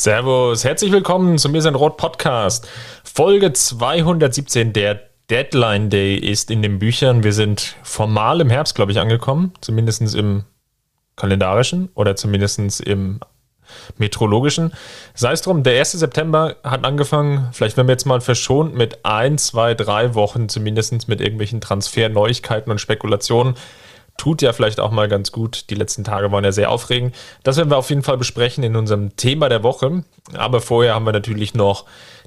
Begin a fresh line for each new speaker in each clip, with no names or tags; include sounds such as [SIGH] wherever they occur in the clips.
Servus, herzlich willkommen zum Mir sind Rot Podcast. Folge 217, der Deadline Day ist in den Büchern. Wir sind formal im Herbst, glaube ich, angekommen, zumindest im kalendarischen oder zumindest im meteorologischen. Sei es drum, der 1. September hat angefangen, vielleicht werden wir jetzt mal verschont mit ein, zwei, drei Wochen, zumindest mit irgendwelchen Transferneuigkeiten und Spekulationen tut ja vielleicht auch mal ganz gut. Die letzten Tage waren ja sehr aufregend. Das werden wir auf jeden Fall besprechen in unserem Thema der Woche. Aber vorher haben wir natürlich noch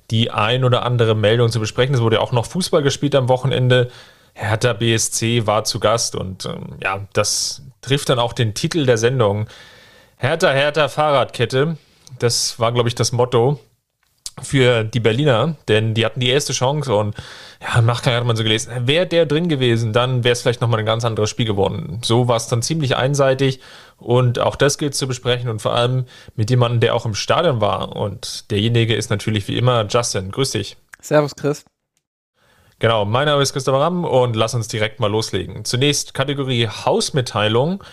die ein oder andere Meldung zu besprechen. Es wurde ja auch noch Fußball gespielt am Wochenende. Hertha BSC war zu Gast und ähm, ja, das trifft dann auch den Titel der Sendung. Hertha, Hertha, Fahrradkette. Das war, glaube ich, das Motto für die Berliner, denn die hatten die erste Chance und ja, im Nachgang hat man so gelesen, wäre der drin gewesen, dann wäre es vielleicht nochmal ein ganz anderes Spiel geworden. So war es dann ziemlich einseitig und auch das gilt zu besprechen und vor allem mit jemandem, der auch im Stadion war und derjenige ist natürlich wie immer Justin. Grüß dich.
Servus, Chris.
Genau, mein Name ist Christopher Ramm und lass uns direkt mal loslegen. Zunächst Kategorie Hausmitteilung.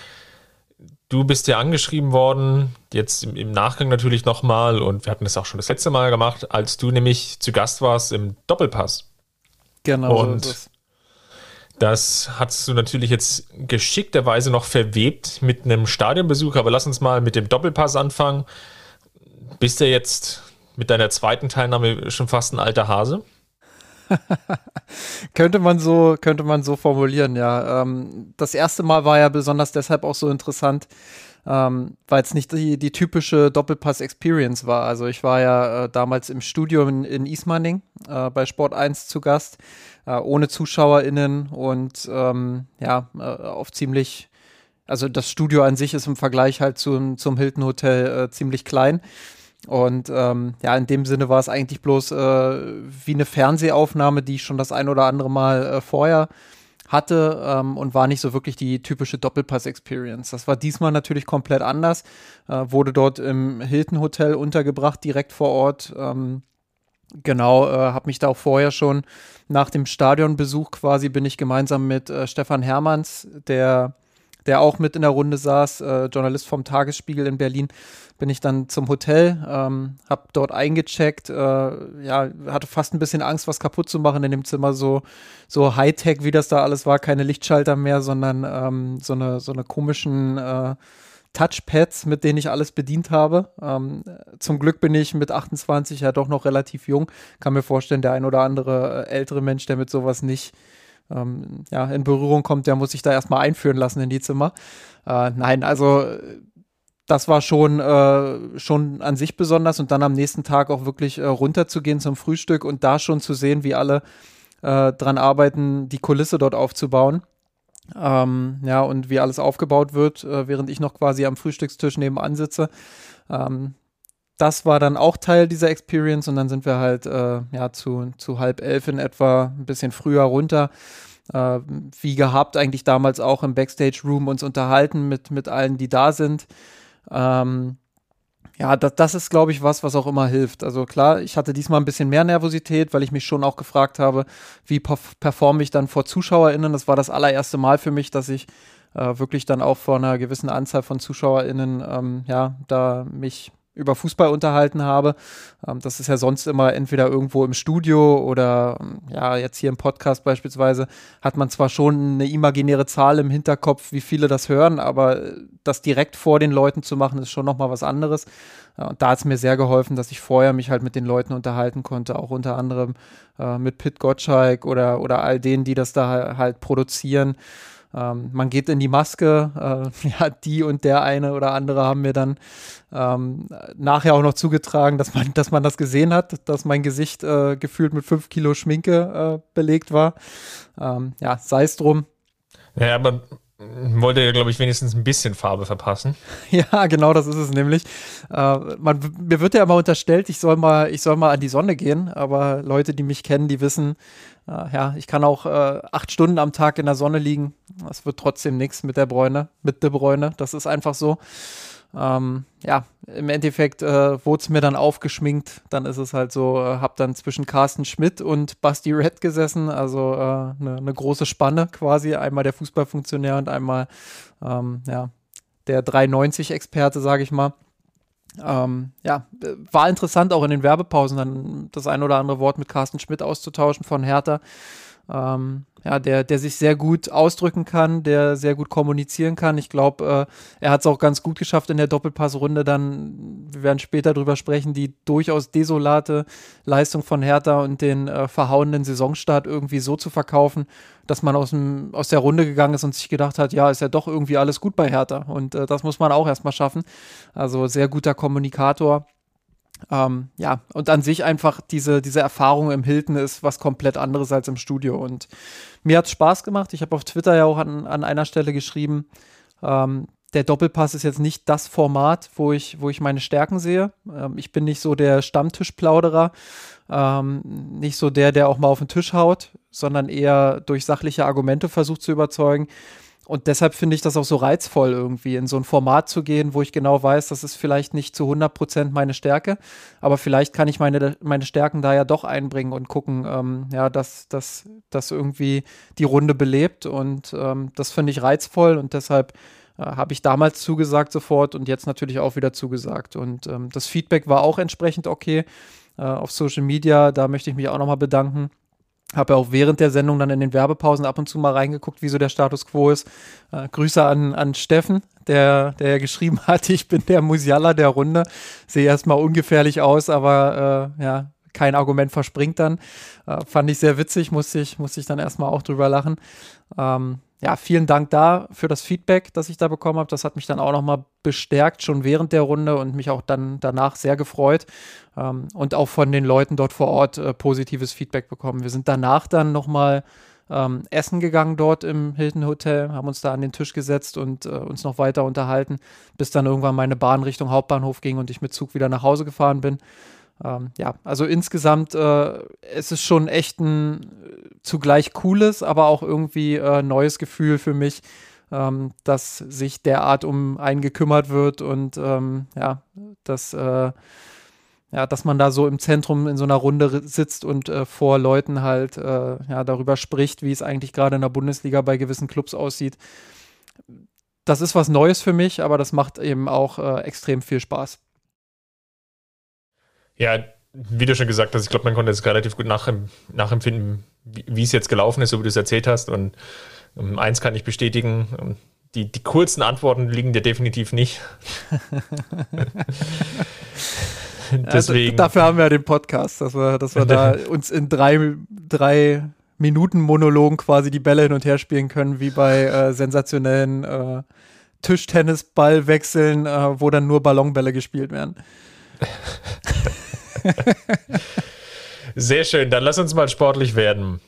Du bist ja angeschrieben worden, jetzt im, im Nachgang natürlich nochmal, und wir hatten das auch schon das letzte Mal gemacht, als du nämlich zu Gast warst im Doppelpass.
Genau.
Und so das hast du natürlich jetzt geschickterweise noch verwebt mit einem Stadionbesuch, aber lass uns mal mit dem Doppelpass anfangen. Bist du jetzt mit deiner zweiten Teilnahme schon fast ein alter Hase? [LAUGHS]
könnte man so, könnte man so formulieren, ja. Ähm, das erste Mal war ja besonders deshalb auch so interessant, ähm, weil es nicht die, die typische Doppelpass-Experience war. Also ich war ja äh, damals im Studio in, in Ismaning äh, bei Sport 1 zu Gast, äh, ohne ZuschauerInnen und ähm, ja, äh, auf ziemlich, also das Studio an sich ist im Vergleich halt zum, zum Hilton Hotel äh, ziemlich klein. Und ähm, ja, in dem Sinne war es eigentlich bloß äh, wie eine Fernsehaufnahme, die ich schon das ein oder andere Mal äh, vorher hatte ähm, und war nicht so wirklich die typische Doppelpass-Experience. Das war diesmal natürlich komplett anders. Äh, wurde dort im Hilton Hotel untergebracht, direkt vor Ort. Ähm, genau, äh, habe mich da auch vorher schon nach dem Stadionbesuch quasi bin ich gemeinsam mit äh, Stefan Hermanns, der der auch mit in der Runde saß, äh, Journalist vom Tagesspiegel in Berlin, bin ich dann zum Hotel, ähm, habe dort eingecheckt, äh, ja, hatte fast ein bisschen Angst, was kaputt zu machen in dem Zimmer, so, so Hightech, wie das da alles war, keine Lichtschalter mehr, sondern ähm, so eine, so eine komischen äh, Touchpads, mit denen ich alles bedient habe. Ähm, zum Glück bin ich mit 28 ja doch noch relativ jung. Kann mir vorstellen, der ein oder andere äh, ältere Mensch, der mit sowas nicht ähm, ja, in Berührung kommt, der muss sich da erstmal einführen lassen in die Zimmer. Äh, nein, also das war schon, äh, schon an sich besonders und dann am nächsten Tag auch wirklich äh, runterzugehen zum Frühstück und da schon zu sehen, wie alle äh, dran arbeiten, die Kulisse dort aufzubauen. Ähm, ja, und wie alles aufgebaut wird, äh, während ich noch quasi am Frühstückstisch nebenan sitze. Ähm, das war dann auch Teil dieser Experience und dann sind wir halt äh, ja zu, zu halb elf in etwa ein bisschen früher runter. Äh, wie gehabt, eigentlich damals auch im Backstage Room uns unterhalten mit, mit allen, die da sind. Ähm, ja, das, das ist, glaube ich, was, was auch immer hilft. Also klar, ich hatte diesmal ein bisschen mehr Nervosität, weil ich mich schon auch gefragt habe, wie performe ich dann vor ZuschauerInnen. Das war das allererste Mal für mich, dass ich äh, wirklich dann auch vor einer gewissen Anzahl von ZuschauerInnen, ähm, ja, da mich über Fußball unterhalten habe. Ähm, das ist ja sonst immer entweder irgendwo im Studio oder ähm, ja, jetzt hier im Podcast beispielsweise hat man zwar schon eine imaginäre Zahl im Hinterkopf, wie viele das hören, aber das direkt vor den Leuten zu machen, ist schon nochmal was anderes. Und da hat es mir sehr geholfen, dass ich vorher mich halt mit den Leuten unterhalten konnte, auch unter anderem äh, mit Pit Gottschalk oder, oder all denen, die das da halt produzieren. Ähm, man geht in die Maske, äh, [LAUGHS] ja, die und der eine oder andere haben mir dann ähm, nachher auch noch zugetragen, dass man, dass man das gesehen hat, dass mein Gesicht äh, gefühlt mit fünf Kilo Schminke äh, belegt war. Ähm, ja, sei es drum.
Ja, aber wollte ja, glaube ich, wenigstens ein bisschen Farbe verpassen. [LAUGHS]
Ja, genau, das ist es nämlich. Äh, man, mir wird ja immer unterstellt, ich soll mal, ich soll mal an die Sonne gehen, aber Leute, die mich kennen, die wissen, ja, ich kann auch äh, acht Stunden am Tag in der Sonne liegen. Das wird trotzdem nichts mit der Bräune, mit der Bräune. Das ist einfach so. Ähm, ja, im Endeffekt äh, wurde es mir dann aufgeschminkt. Dann ist es halt so, äh, hab dann zwischen Carsten Schmidt und Basti Red gesessen. Also eine äh, ne, ne große Spanne quasi. Einmal der Fußballfunktionär und einmal ähm, ja, der 390-Experte, sage ich mal. Ähm, ja, war interessant auch in den Werbepausen dann das ein oder andere Wort mit Carsten Schmidt auszutauschen von Hertha. Ähm, ja, der, der sich sehr gut ausdrücken kann, der sehr gut kommunizieren kann. Ich glaube, äh, er hat es auch ganz gut geschafft in der Doppelpassrunde dann, wir werden später drüber sprechen, die durchaus desolate Leistung von Hertha und den äh, verhauenen Saisonstart irgendwie so zu verkaufen, dass man aus, dem, aus der Runde gegangen ist und sich gedacht hat, ja, ist ja doch irgendwie alles gut bei Hertha. Und äh, das muss man auch erstmal schaffen. Also sehr guter Kommunikator. Ähm, ja, und an sich einfach diese, diese Erfahrung im Hilton ist was komplett anderes als im Studio. Und mir hat es Spaß gemacht. Ich habe auf Twitter ja auch an, an einer Stelle geschrieben, ähm, der Doppelpass ist jetzt nicht das Format, wo ich, wo ich meine Stärken sehe. Ähm, ich bin nicht so der Stammtischplauderer, ähm, nicht so der, der auch mal auf den Tisch haut, sondern eher durch sachliche Argumente versucht zu überzeugen. Und deshalb finde ich das auch so reizvoll, irgendwie in so ein Format zu gehen, wo ich genau weiß, das ist vielleicht nicht zu 100 Prozent meine Stärke, aber vielleicht kann ich meine, meine Stärken da ja doch einbringen und gucken, ähm, ja, dass das irgendwie die Runde belebt. Und ähm, das finde ich reizvoll und deshalb äh, habe ich damals zugesagt sofort und jetzt natürlich auch wieder zugesagt. Und ähm, das Feedback war auch entsprechend okay äh, auf Social Media. Da möchte ich mich auch nochmal bedanken. Habe ja auch während der Sendung dann in den Werbepausen ab und zu mal reingeguckt, wie so der Status quo ist. Äh, Grüße an, an Steffen, der, der geschrieben [LAUGHS] hat, ich bin der Musiala der Runde. Sehe erstmal ungefährlich aus, aber äh, ja, kein Argument verspringt dann. Äh, fand ich sehr witzig, musste ich, musste ich dann erstmal auch drüber lachen. Ähm, ja, vielen Dank da für das Feedback, das ich da bekommen habe. Das hat mich dann auch nochmal bestärkt, schon während der Runde und mich auch dann danach sehr gefreut. Ähm, und auch von den Leuten dort vor Ort äh, positives Feedback bekommen. Wir sind danach dann nochmal ähm, essen gegangen dort im Hilton Hotel, haben uns da an den Tisch gesetzt und äh, uns noch weiter unterhalten, bis dann irgendwann meine Bahn Richtung Hauptbahnhof ging und ich mit Zug wieder nach Hause gefahren bin. Ähm, ja, also insgesamt äh, es ist schon echt ein äh, zugleich cooles, aber auch irgendwie äh, neues Gefühl für mich, ähm, dass sich derart um einen gekümmert wird und ähm, ja, dass, äh, ja, dass man da so im Zentrum in so einer Runde sitzt und äh, vor Leuten halt äh, ja, darüber spricht, wie es eigentlich gerade in der Bundesliga bei gewissen Clubs aussieht. Das ist was Neues für mich, aber das macht eben auch extrem viel Spaß.
Ja, wie du schon gesagt hast, ich glaube, man konnte es relativ gut nachempfinden, wie, es jetzt gelaufen ist, so wie du es erzählt hast. Und um, ähm, eins kann ich bestätigen, ähm, die, die kurzen Antworten liegen dir definitiv nicht. [LAUGHS]
Deswegen. Ja, dafür haben wir ja den Podcast, dass wir, dass wir da [LAUGHS] uns in drei, drei Minuten Monologen quasi die Bälle hin und her spielen können, wie bei äh, sensationellen äh, Tischtennisballwechseln, äh, wo dann nur Ballonbälle gespielt werden. [LAUGHS]
Sehr schön, dann lass uns mal sportlich werden.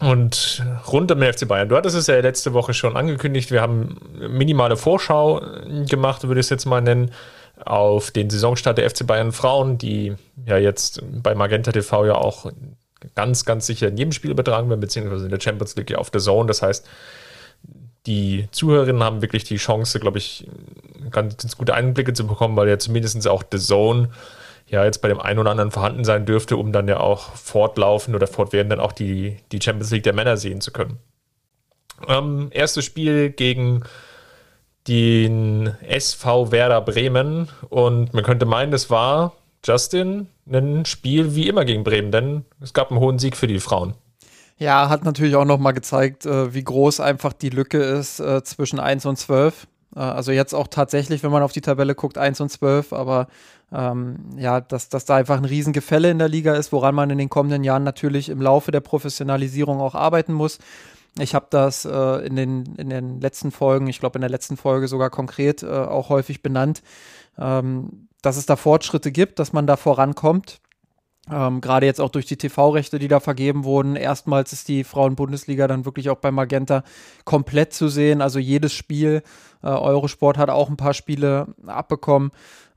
Und rund um den FC Bayern. Du hattest es ja letzte Woche schon angekündigt. Wir haben minimale Vorschau gemacht, würde ich es jetzt mal nennen, auf den Saisonstart der FC Bayern Frauen, die ja jetzt bei Magenta TV ja auch ganz, ganz sicher in jedem Spiel übertragen werden, beziehungsweise in der Champions League auf der Zone. Das heißt, die Zuhörerinnen haben wirklich die Chance, glaube ich, ganz gute Einblicke zu bekommen, weil ja zumindest auch The Zone ja jetzt bei dem einen oder anderen vorhanden sein dürfte, um dann ja auch fortlaufend oder fortwährend dann auch die, die Champions League der Männer sehen zu können. Ähm, erstes Spiel gegen den SV Werder Bremen und man könnte meinen, es war Justin ein Spiel wie immer gegen Bremen, denn es gab einen hohen Sieg für die Frauen.
Ja, hat natürlich auch nochmal gezeigt, äh, wie groß einfach die Lücke ist äh, zwischen 1 und 12. Äh, also jetzt auch tatsächlich, wenn man auf die Tabelle guckt, 1 und 12, aber ähm, ja, dass, dass da einfach ein Riesengefälle in der Liga ist, woran man in den kommenden Jahren natürlich im Laufe der Professionalisierung auch arbeiten muss. Ich habe das äh, in, den, in den letzten Folgen, ich glaube in der letzten Folge sogar konkret äh, auch häufig benannt, ähm, dass es da Fortschritte gibt, dass man da vorankommt. Ähm, Gerade jetzt auch durch die TV-Rechte, die da vergeben wurden. Erstmals ist die Frauen-Bundesliga dann wirklich auch bei Magenta komplett zu sehen. Also jedes Spiel. Äh, Eurosport hat auch ein paar Spiele abbekommen.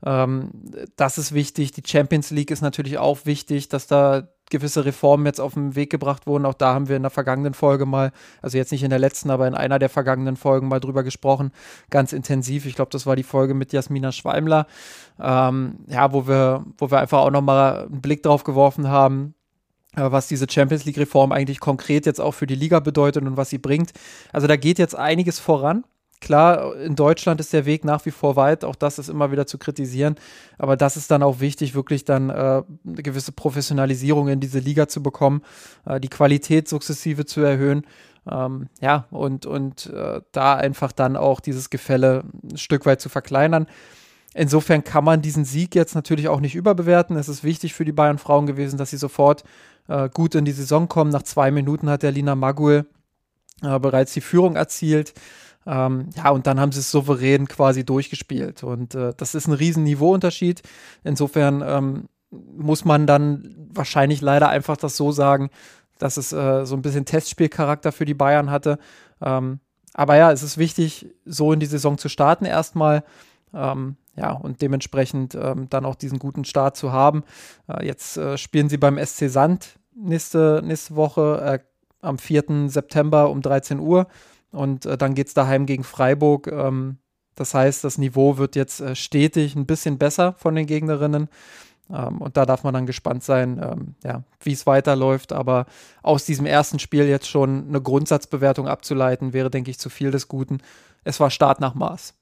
Ähm, das ist wichtig. Die Champions League ist natürlich auch wichtig, dass da gewisse Reformen jetzt auf den Weg gebracht wurden. Auch da haben wir in der vergangenen Folge mal, also jetzt nicht in der letzten, aber in einer der vergangenen Folgen mal drüber gesprochen, ganz intensiv. Ich glaube, das war die Folge mit Jasmina Schweimler, ähm, ja, wo wir, wo wir einfach auch nochmal einen Blick drauf geworfen haben, äh, was diese Champions League-Reform eigentlich konkret jetzt auch für die Liga bedeutet und was sie bringt. Also da geht jetzt einiges voran. Klar, in Deutschland ist der Weg nach wie vor weit, auch das ist immer wieder zu kritisieren, aber das ist dann auch wichtig, wirklich dann äh, eine gewisse Professionalisierung in diese Liga zu bekommen, äh, die Qualität sukzessive zu erhöhen, ähm, ja, und, und äh, da einfach dann auch dieses Gefälle ein Stück weit zu verkleinern. Insofern kann man diesen Sieg jetzt natürlich auch nicht überbewerten. Es ist wichtig für die Bayern Frauen gewesen, dass sie sofort äh, gut in die Saison kommen. Nach zwei Minuten hat der Lina Magul äh, bereits die Führung erzielt. Ähm, ja, und dann haben sie es souverän quasi durchgespielt. Und äh, das ist ein riesen Niveauunterschied. Insofern ähm, muss man dann wahrscheinlich leider einfach das so sagen, dass es äh, so ein bisschen Testspielcharakter für die Bayern hatte. Ähm, aber ja, es ist wichtig, so in die Saison zu starten erstmal. Ähm, ja, und dementsprechend ähm, dann auch diesen guten Start zu haben. Äh, jetzt äh, spielen sie beim SC Sand nächste, nächste Woche äh, am 4. September um 13 Uhr. Und äh, dann geht es daheim gegen Freiburg. Ähm, das heißt, das Niveau wird jetzt äh, stetig ein bisschen besser von den Gegnerinnen. Ähm, und da darf man dann gespannt sein, ähm, ja, wie es weiterläuft. Aber aus diesem ersten Spiel jetzt schon eine Grundsatzbewertung abzuleiten, wäre, denke ich, zu viel des Guten. Es war Start nach Maß.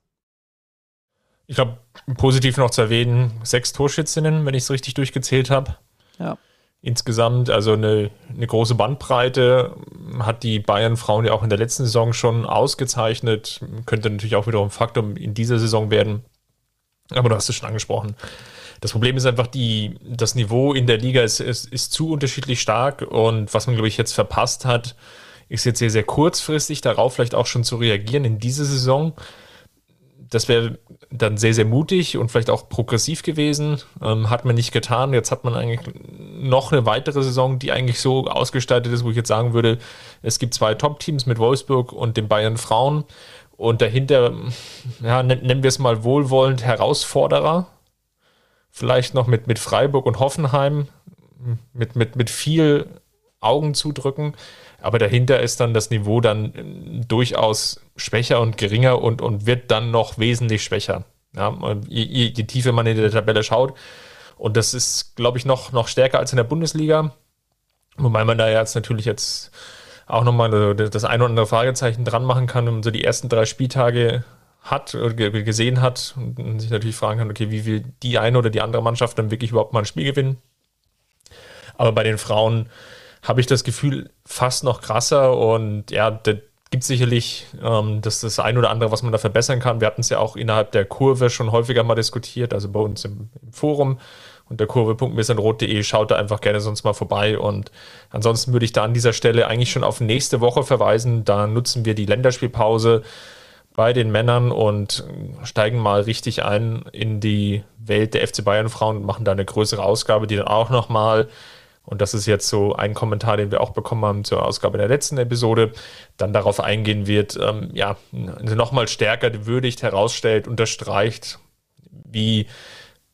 Ich glaube, positiv noch zu erwähnen, sechs Torschützinnen, wenn ich es richtig durchgezählt habe.
Ja
insgesamt, also eine, eine große Bandbreite, hat die Bayern-Frauen ja auch in der letzten Saison schon ausgezeichnet. Könnte natürlich auch wiederum Faktum in dieser Saison werden. Aber du hast es schon angesprochen. Das Problem ist einfach, die, das Niveau in der Liga ist, ist, ist zu unterschiedlich stark und was man, glaube ich, jetzt verpasst hat, ist jetzt sehr, sehr kurzfristig darauf vielleicht auch schon zu reagieren in dieser Saison das wäre dann sehr, sehr mutig und vielleicht auch progressiv gewesen. Ähm, hat man nicht getan. Jetzt hat man eigentlich noch eine weitere Saison, die eigentlich so ausgestaltet ist, wo ich jetzt sagen würde, es gibt zwei Top-Teams mit Wolfsburg und den Bayern Frauen. Und dahinter, ja, nennen wir es mal wohlwollend Herausforderer. Vielleicht noch mit, mit Freiburg und Hoffenheim, mit, mit, mit viel Augen zudrücken. Aber dahinter ist dann das Niveau dann äh, durchaus schwächer und geringer und, und wird dann noch wesentlich schwächer. Ja, je, je, je tiefer man in der Tabelle schaut. Und das ist, glaube ich, noch, noch stärker als in der Bundesliga. Wobei man da jetzt natürlich jetzt auch nochmal das ein oder andere Fragezeichen dran machen kann, wenn man so die ersten drei Spieltage hat oder gesehen hat und sich natürlich fragen kann, okay, wie will die eine oder die andere Mannschaft dann wirklich überhaupt mal ein Spiel gewinnen? Aber bei den Frauen habe ich das Gefühl fast noch krasser und ja, da gibt es sicherlich ähm, das, das ein oder andere, was man da verbessern kann. Wir hatten es ja auch innerhalb der Kurve schon häufiger mal diskutiert, also bei uns im, im Forum unter kurve.missenrot.de. Schaut da einfach gerne sonst mal vorbei. Und ansonsten würde ich da an dieser Stelle eigentlich schon auf nächste Woche verweisen. Da nutzen wir die Länderspielpause bei den Männern und steigen mal richtig ein in die Welt der FC Bayern Frauen und machen da eine größere Ausgabe, die dann auch nochmal und das ist jetzt so ein Kommentar, den wir auch bekommen haben zur Ausgabe der letzten Episode, dann darauf eingehen wird, ähm, ja, nochmal stärker würdigt, herausstellt, unterstreicht, wie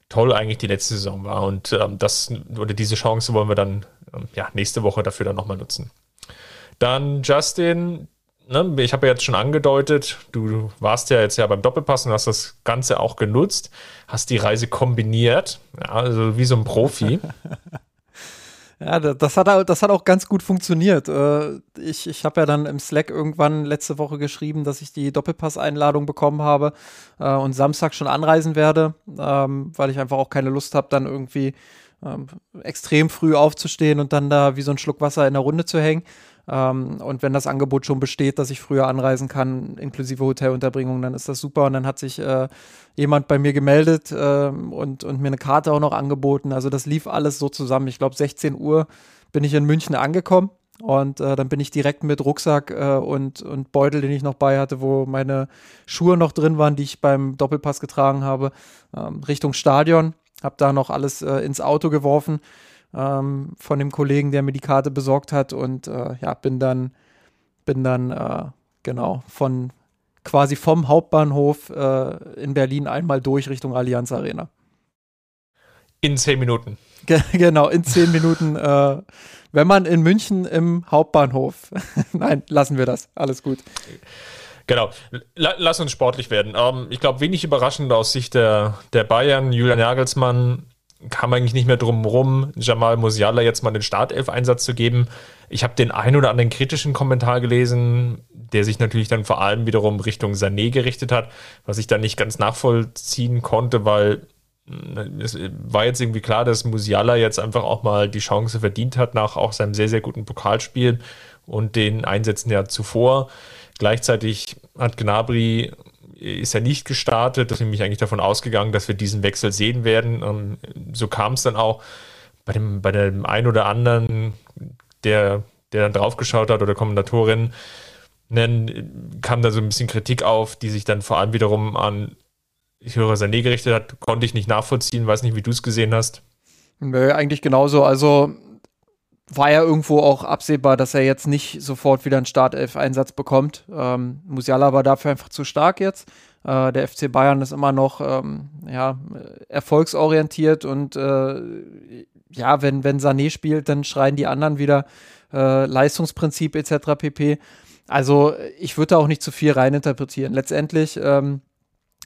toll eigentlich die letzte Saison war. Und ähm, das oder diese Chance wollen wir dann ähm, ja, nächste Woche dafür dann nochmal nutzen. Dann Justin, ne, ich habe ja jetzt schon angedeutet, du warst ja jetzt ja beim Doppelpass und hast das Ganze auch genutzt, hast die Reise kombiniert, ja, also wie so ein Profi. [LAUGHS]
Ja, das hat, das hat auch ganz gut funktioniert. Äh, ich, ich habe ja dann im Slack irgendwann letzte Woche geschrieben, dass ich die Doppelpass-Einladung bekommen habe äh, und Samstag schon anreisen werde, ähm, weil ich einfach auch keine Lust habe, dann irgendwie ähm, extrem früh aufzustehen und dann da wie so ein Schluck Wasser in der Runde zu hängen. Ähm, und wenn das Angebot schon besteht, dass ich früher anreisen kann, inklusive Hotelunterbringung, dann ist das super. Und dann hat sich äh, jemand bei mir gemeldet äh, und, und mir eine Karte auch noch angeboten. Also das lief alles so zusammen. Ich glaube, 16 Uhr bin ich in München angekommen. Und äh, dann bin ich direkt mit Rucksack äh, und, und Beutel, den ich noch bei hatte, wo meine Schuhe noch drin waren, die ich beim Doppelpass getragen habe, ähm, Richtung Stadion. Hab da noch alles äh, ins Auto geworfen ähm, von dem Kollegen, der mir die Karte besorgt hat und äh, ja, bin dann, bin dann äh, genau von quasi vom Hauptbahnhof äh, in Berlin einmal durch Richtung Allianz Arena.
In zehn Minuten. [LAUGHS]
genau, in zehn Minuten. Äh, wenn man in München im Hauptbahnhof. [LAUGHS] Nein, lassen wir das. Alles gut.
Genau. Lass uns sportlich werden. Ähm, ich glaube, wenig überraschend aus Sicht der, der Bayern. Julian Nagelsmann kam eigentlich nicht mehr drum rum, Jamal Musiala jetzt mal den Startelf-Einsatz zu geben. Ich habe den einen oder anderen kritischen Kommentar gelesen, der sich natürlich dann vor allem wiederum Richtung Sané gerichtet hat, was ich dann nicht ganz nachvollziehen konnte, weil hm, es war jetzt irgendwie klar, dass Musiala jetzt einfach auch mal die Chance verdient hat nach auch seinem sehr, sehr guten Pokalspiel und den Einsätzen ja zuvor. Gleichzeitig hat Gnabry ist ja nicht gestartet. Da bin ich eigentlich davon ausgegangen, dass wir diesen Wechsel sehen werden. Ähm, so kam es dann auch bei dem, bei dem einen oder anderen, der, der dann draufgeschaut hat oder Kommentatorin, nennen, kam da so ein bisschen Kritik auf, die sich dann vor allem wiederum an ich höre Sané gerichtet hat, konnte ich nicht nachvollziehen, weiß nicht, wie du es gesehen hast.
Nö, eigentlich genauso. Also war ja irgendwo auch absehbar, dass er jetzt nicht sofort wieder einen Startelf-Einsatz bekommt. Ähm, Musiala war dafür einfach zu stark jetzt. Äh, der FC Bayern ist immer noch ähm, ja, erfolgsorientiert und äh, ja, wenn, wenn Sané spielt, dann schreien die anderen wieder äh, Leistungsprinzip etc. pp. Also ich würde da auch nicht zu viel reininterpretieren. Letztendlich ähm,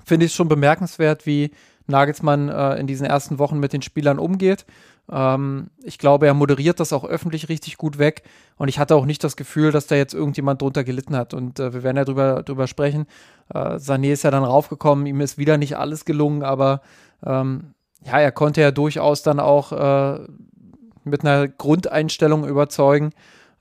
finde ich es schon bemerkenswert, wie Nagelsmann äh, in diesen ersten Wochen mit den Spielern umgeht. Ähm, ich glaube, er moderiert das auch öffentlich richtig gut weg. Und ich hatte auch nicht das Gefühl, dass da jetzt irgendjemand drunter gelitten hat. Und äh, wir werden ja drüber, drüber sprechen. Äh, Sané ist ja dann raufgekommen, ihm ist wieder nicht alles gelungen, aber ähm, ja, er konnte ja durchaus dann auch äh, mit einer Grundeinstellung überzeugen,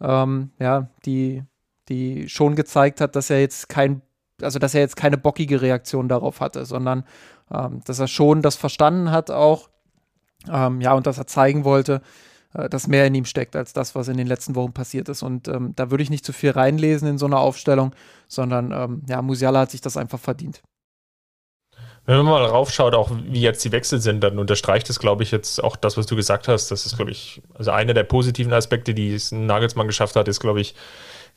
ähm, ja, die, die schon gezeigt hat, dass er jetzt kein, also dass er jetzt keine bockige Reaktion darauf hatte, sondern ähm, dass er schon das verstanden hat auch, ähm, ja, und dass er zeigen wollte, äh, dass mehr in ihm steckt als das, was in den letzten Wochen passiert ist. Und ähm, da würde ich nicht zu viel reinlesen in so eine Aufstellung, sondern ähm, ja, Musiala hat sich das einfach verdient.
Wenn man mal raufschaut, auch wie jetzt die Wechsel sind, dann unterstreicht es, glaube ich, jetzt auch das, was du gesagt hast. Das ist, glaube ich, also einer der positiven Aspekte, die es Nagelsmann geschafft hat, ist, glaube ich,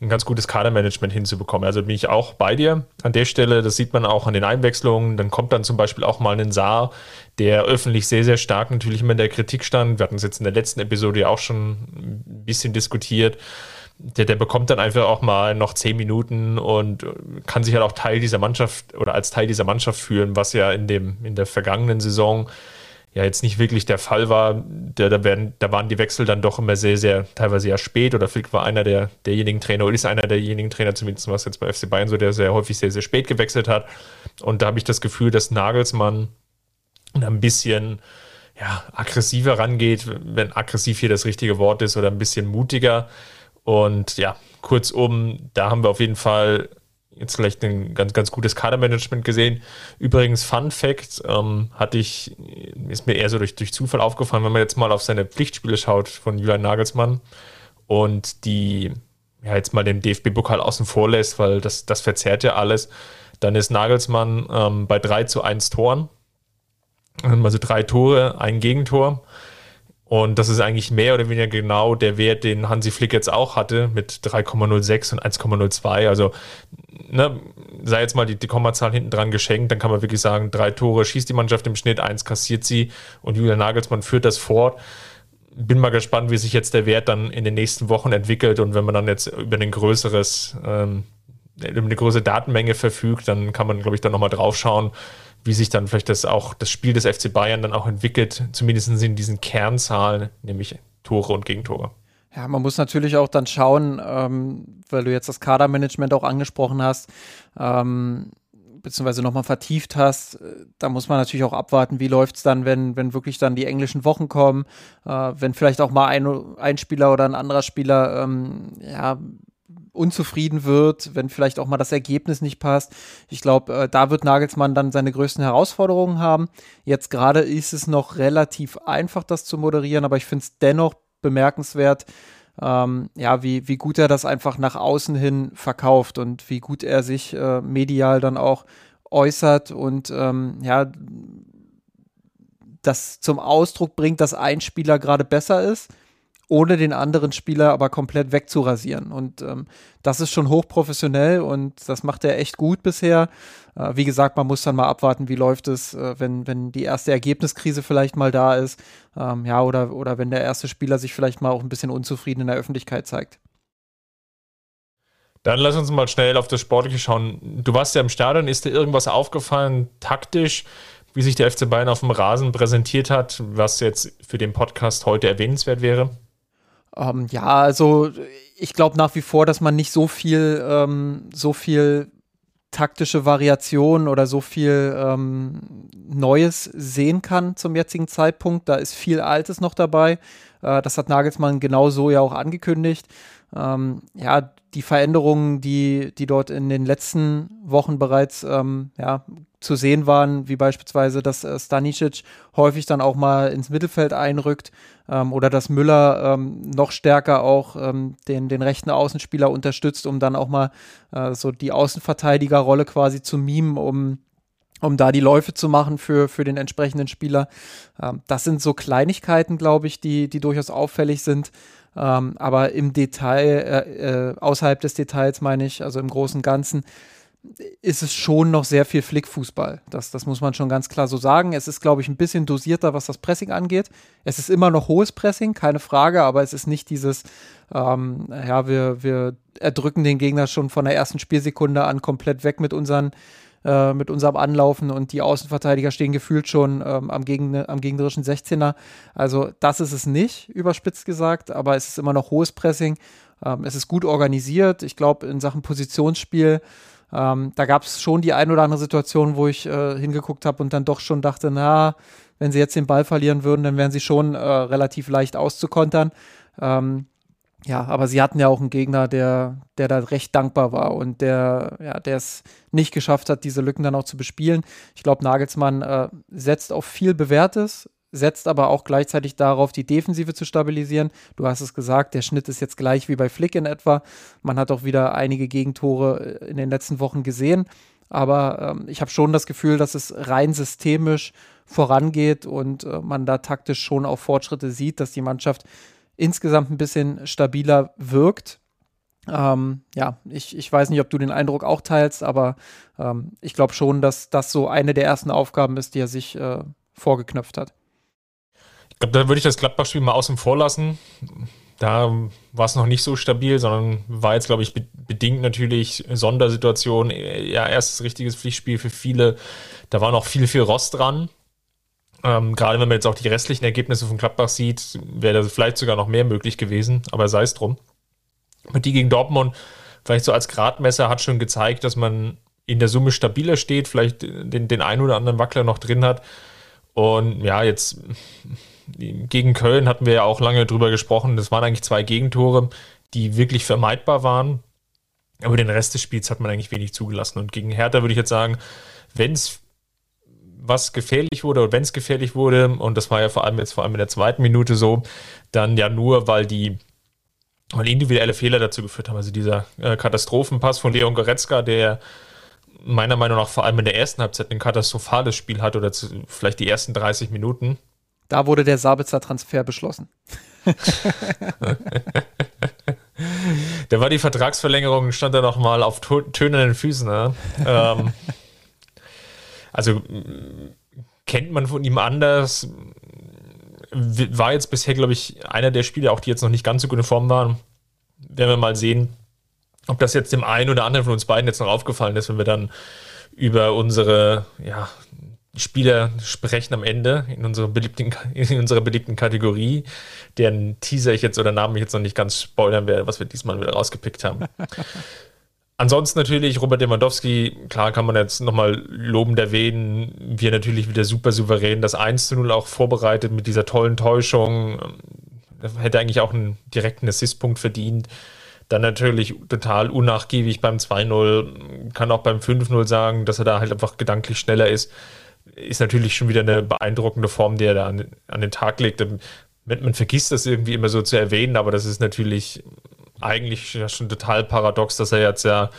ein ganz gutes Kadermanagement hinzubekommen. Also bin ich auch bei dir an der Stelle. Das sieht man auch an den Einwechslungen. Dann kommt dann zum Beispiel auch mal ein Saar, der öffentlich sehr, sehr stark natürlich immer in der Kritik stand. Wir hatten es jetzt in der letzten Episode ja auch schon ein bisschen diskutiert. Der, der bekommt dann einfach auch mal noch zehn Minuten und kann sich halt auch Teil dieser Mannschaft oder als Teil dieser Mannschaft fühlen, was ja in dem, in der vergangenen Saison ja jetzt nicht wirklich der Fall war. Da, da, werden, da waren die Wechsel dann doch immer sehr, sehr, teilweise ja spät. Oder Flick war einer der, derjenigen Trainer, oder ist einer derjenigen Trainer, zumindest was jetzt bei FC Bayern so, der sehr häufig sehr, sehr spät gewechselt hat. Und da habe ich das Gefühl, dass Nagelsmann ein bisschen ja, aggressiver rangeht, wenn aggressiv hier das richtige Wort ist, oder ein bisschen mutiger. Und ja, kurzum, da haben wir auf jeden Fall jetzt vielleicht ein ganz, ganz gutes Kadermanagement gesehen. Übrigens, Fun Fact, ähm, hatte ich, ist mir eher so durch, durch Zufall aufgefallen, wenn man jetzt mal auf seine Pflichtspiele schaut von Julian Nagelsmann und die ja jetzt mal den DFB-Pokal außen vor lässt, weil das, das verzerrt ja alles, dann ist Nagelsmann ähm, bei 3 zu 1 Toren. Also drei Tore, ein Gegentor. Und das ist eigentlich mehr oder weniger genau der Wert, den Hansi Flick jetzt auch hatte mit 3,06 und 1,02. Also ne, sei jetzt mal die, die Kommazahl hinten dran geschenkt, dann kann man wirklich sagen, drei Tore schießt die Mannschaft im Schnitt, eins kassiert sie und Julian Nagelsmann führt das fort. Bin mal gespannt, wie sich jetzt der Wert dann in den nächsten Wochen entwickelt und wenn man dann jetzt über ein größeres, ähm, über eine größere Datenmenge verfügt, dann kann man, glaube ich, dann nochmal drauf schauen, wie sich dann vielleicht das auch das Spiel des FC Bayern dann auch entwickelt, zumindest in diesen Kernzahlen, nämlich Tore und Gegentore.
Ja, man muss natürlich auch dann schauen, ähm, weil du jetzt das Kadermanagement auch angesprochen hast, ähm, beziehungsweise nochmal vertieft hast, äh, da muss man natürlich auch abwarten, wie läuft es dann, wenn, wenn wirklich dann die englischen Wochen kommen, äh, wenn vielleicht auch mal ein, ein Spieler oder ein anderer Spieler ähm, ja, unzufrieden wird, wenn vielleicht auch mal das Ergebnis nicht passt. Ich glaube, äh, da wird Nagelsmann dann seine größten Herausforderungen haben. Jetzt gerade ist es noch relativ einfach, das zu moderieren, aber ich finde es dennoch bemerkenswert, ähm, ja, wie, wie gut er das einfach nach außen hin verkauft und wie gut er sich äh, medial dann auch äußert und ähm, ja, das zum Ausdruck bringt, dass ein Spieler gerade besser ist ohne den anderen Spieler aber komplett wegzurasieren. Und ähm, das ist schon hochprofessionell und das macht er echt gut bisher. Äh, wie gesagt, man muss dann mal abwarten, wie läuft es, äh, wenn, wenn die erste Ergebniskrise vielleicht mal da ist. Ähm, ja, oder, oder wenn der erste Spieler sich vielleicht mal auch ein bisschen unzufrieden in der Öffentlichkeit zeigt.
Dann lass uns mal schnell auf das Sportliche schauen. Du warst ja im Stadion, ist dir irgendwas aufgefallen, taktisch, wie sich der FC Bayern auf dem Rasen präsentiert hat, was jetzt für den Podcast heute erwähnenswert wäre?
Ähm, ja, also ich glaube nach wie vor, dass man nicht so viel, ähm, so viel taktische Variation oder so viel ähm, Neues sehen kann zum jetzigen Zeitpunkt. Da ist viel Altes noch dabei. Äh, das hat Nagelsmann genau so ja auch angekündigt. Ähm, ja, die Veränderungen, die, die dort in den letzten Wochen bereits ähm, ja, zu sehen waren, wie beispielsweise, dass äh, Stanisic häufig dann auch mal ins Mittelfeld einrückt ähm, oder dass Müller ähm, noch stärker auch ähm, den, den rechten Außenspieler unterstützt, um dann auch mal äh, so die Außenverteidigerrolle quasi zu mimen, um um da die Läufe zu machen für, für den entsprechenden Spieler. Ähm, das sind so Kleinigkeiten, glaube ich, die, die durchaus auffällig sind. Ähm, aber im Detail, äh, äh, außerhalb des Details meine ich, also im Großen Ganzen, ist es schon noch sehr viel Flickfußball. Das, das muss man schon ganz klar so sagen. Es ist, glaube ich, ein bisschen dosierter, was das Pressing angeht. Es ist immer noch hohes Pressing, keine Frage, aber es ist nicht dieses, ähm, ja, wir, wir erdrücken den Gegner schon von der ersten Spielsekunde an komplett weg mit unseren äh, mit unserem Anlaufen und die Außenverteidiger stehen gefühlt schon ähm, am, Gegen am gegnerischen 16er. Also das ist es nicht, überspitzt gesagt, aber es ist immer noch hohes Pressing. Ähm, es ist gut organisiert. Ich glaube, in Sachen Positionsspiel ähm, da gab es schon die ein oder andere Situation, wo ich äh, hingeguckt habe und dann doch schon dachte, na, wenn sie jetzt den Ball verlieren würden, dann wären sie schon äh, relativ leicht auszukontern. Ähm, ja, aber sie hatten ja auch einen Gegner, der, der da recht dankbar war und der, ja, der es nicht geschafft hat, diese Lücken dann auch zu bespielen. Ich glaube, Nagelsmann äh, setzt auf viel Bewährtes, setzt aber auch gleichzeitig darauf, die Defensive zu stabilisieren. Du hast es gesagt, der Schnitt ist jetzt gleich wie bei Flick in etwa. Man hat auch wieder einige Gegentore äh, in den letzten Wochen gesehen. Aber ähm, ich habe schon das Gefühl, dass es rein systemisch vorangeht und äh, man da taktisch schon auch Fortschritte sieht, dass die Mannschaft insgesamt ein bisschen stabiler wirkt. Ähm, ja, ich, ich weiß nicht, ob du den Eindruck auch teilst, aber ähm, ich glaube schon, dass das so eine der ersten Aufgaben ist, die er sich äh, vorgeknöpft hat.
Ich glaube, da würde ich das Gladbach-Spiel mal außen vor lassen. Da war es noch nicht so stabil, sondern war jetzt, glaube ich, bedingt natürlich Sondersituation. Ja, erstes richtiges Pflichtspiel für viele. Da war noch viel, viel Rost dran. Ähm, gerade wenn man jetzt auch die restlichen Ergebnisse von Gladbach sieht, wäre da vielleicht sogar noch mehr möglich gewesen, aber sei es drum. Und die gegen Dortmund, vielleicht so als Gradmesser, hat schon gezeigt, dass man in der Summe stabiler steht, vielleicht den, den einen oder anderen Wackler noch drin hat. Und ja, jetzt gegen Köln hatten wir ja auch lange drüber gesprochen. Das waren eigentlich zwei Gegentore, die wirklich vermeidbar waren. Aber den Rest des Spiels hat man eigentlich wenig zugelassen. Und gegen Hertha würde ich jetzt sagen, wenn es was gefährlich wurde oder wenn es gefährlich wurde, und das war ja vor allem jetzt vor allem in der zweiten Minute so, dann ja nur, weil die weil individuelle Fehler dazu geführt haben. Also dieser äh, Katastrophenpass von Leon Goretzka, der meiner Meinung nach vor allem in der ersten Halbzeit ein katastrophales Spiel hat oder zu, vielleicht die ersten 30 Minuten.
Da wurde der Sabitzer Transfer beschlossen. [LAUGHS]
da war die Vertragsverlängerung, stand da nochmal auf tönenden Füßen. Ne? ähm, [LAUGHS] also kennt man von ihm anders. War jetzt bisher, glaube ich, einer der Spieler, auch die jetzt noch nicht ganz so gut in Form waren. Werden wir mal sehen, ob das jetzt dem einen oder anderen von uns beiden jetzt noch aufgefallen ist, wenn wir dann über unsere ja, Spieler sprechen am Ende in unserer beliebten, [LAUGHS] in unserer beliebten Kategorie, deren Teaser ich jetzt oder Namen ich jetzt noch nicht ganz spoilern werde, was wir diesmal wieder rausgepickt haben. [LAUGHS] Ansonsten natürlich Robert Lewandowski, klar kann man jetzt nochmal lobend erwähnen, wir natürlich wieder super souverän das 1 zu 0 auch vorbereitet mit dieser tollen Täuschung. Hätte eigentlich auch einen direkten Assistpunkt verdient. Dann natürlich total unnachgiebig beim 2-0, kann auch beim 5-0 sagen, dass er da halt einfach gedanklich schneller ist ist natürlich schon wieder eine beeindruckende Form, die er da an, an den Tag legt. Man, man, vergisst das irgendwie immer so zu erwähnen, aber das ist natürlich eigentlich schon total paradox, dass er jetzt ja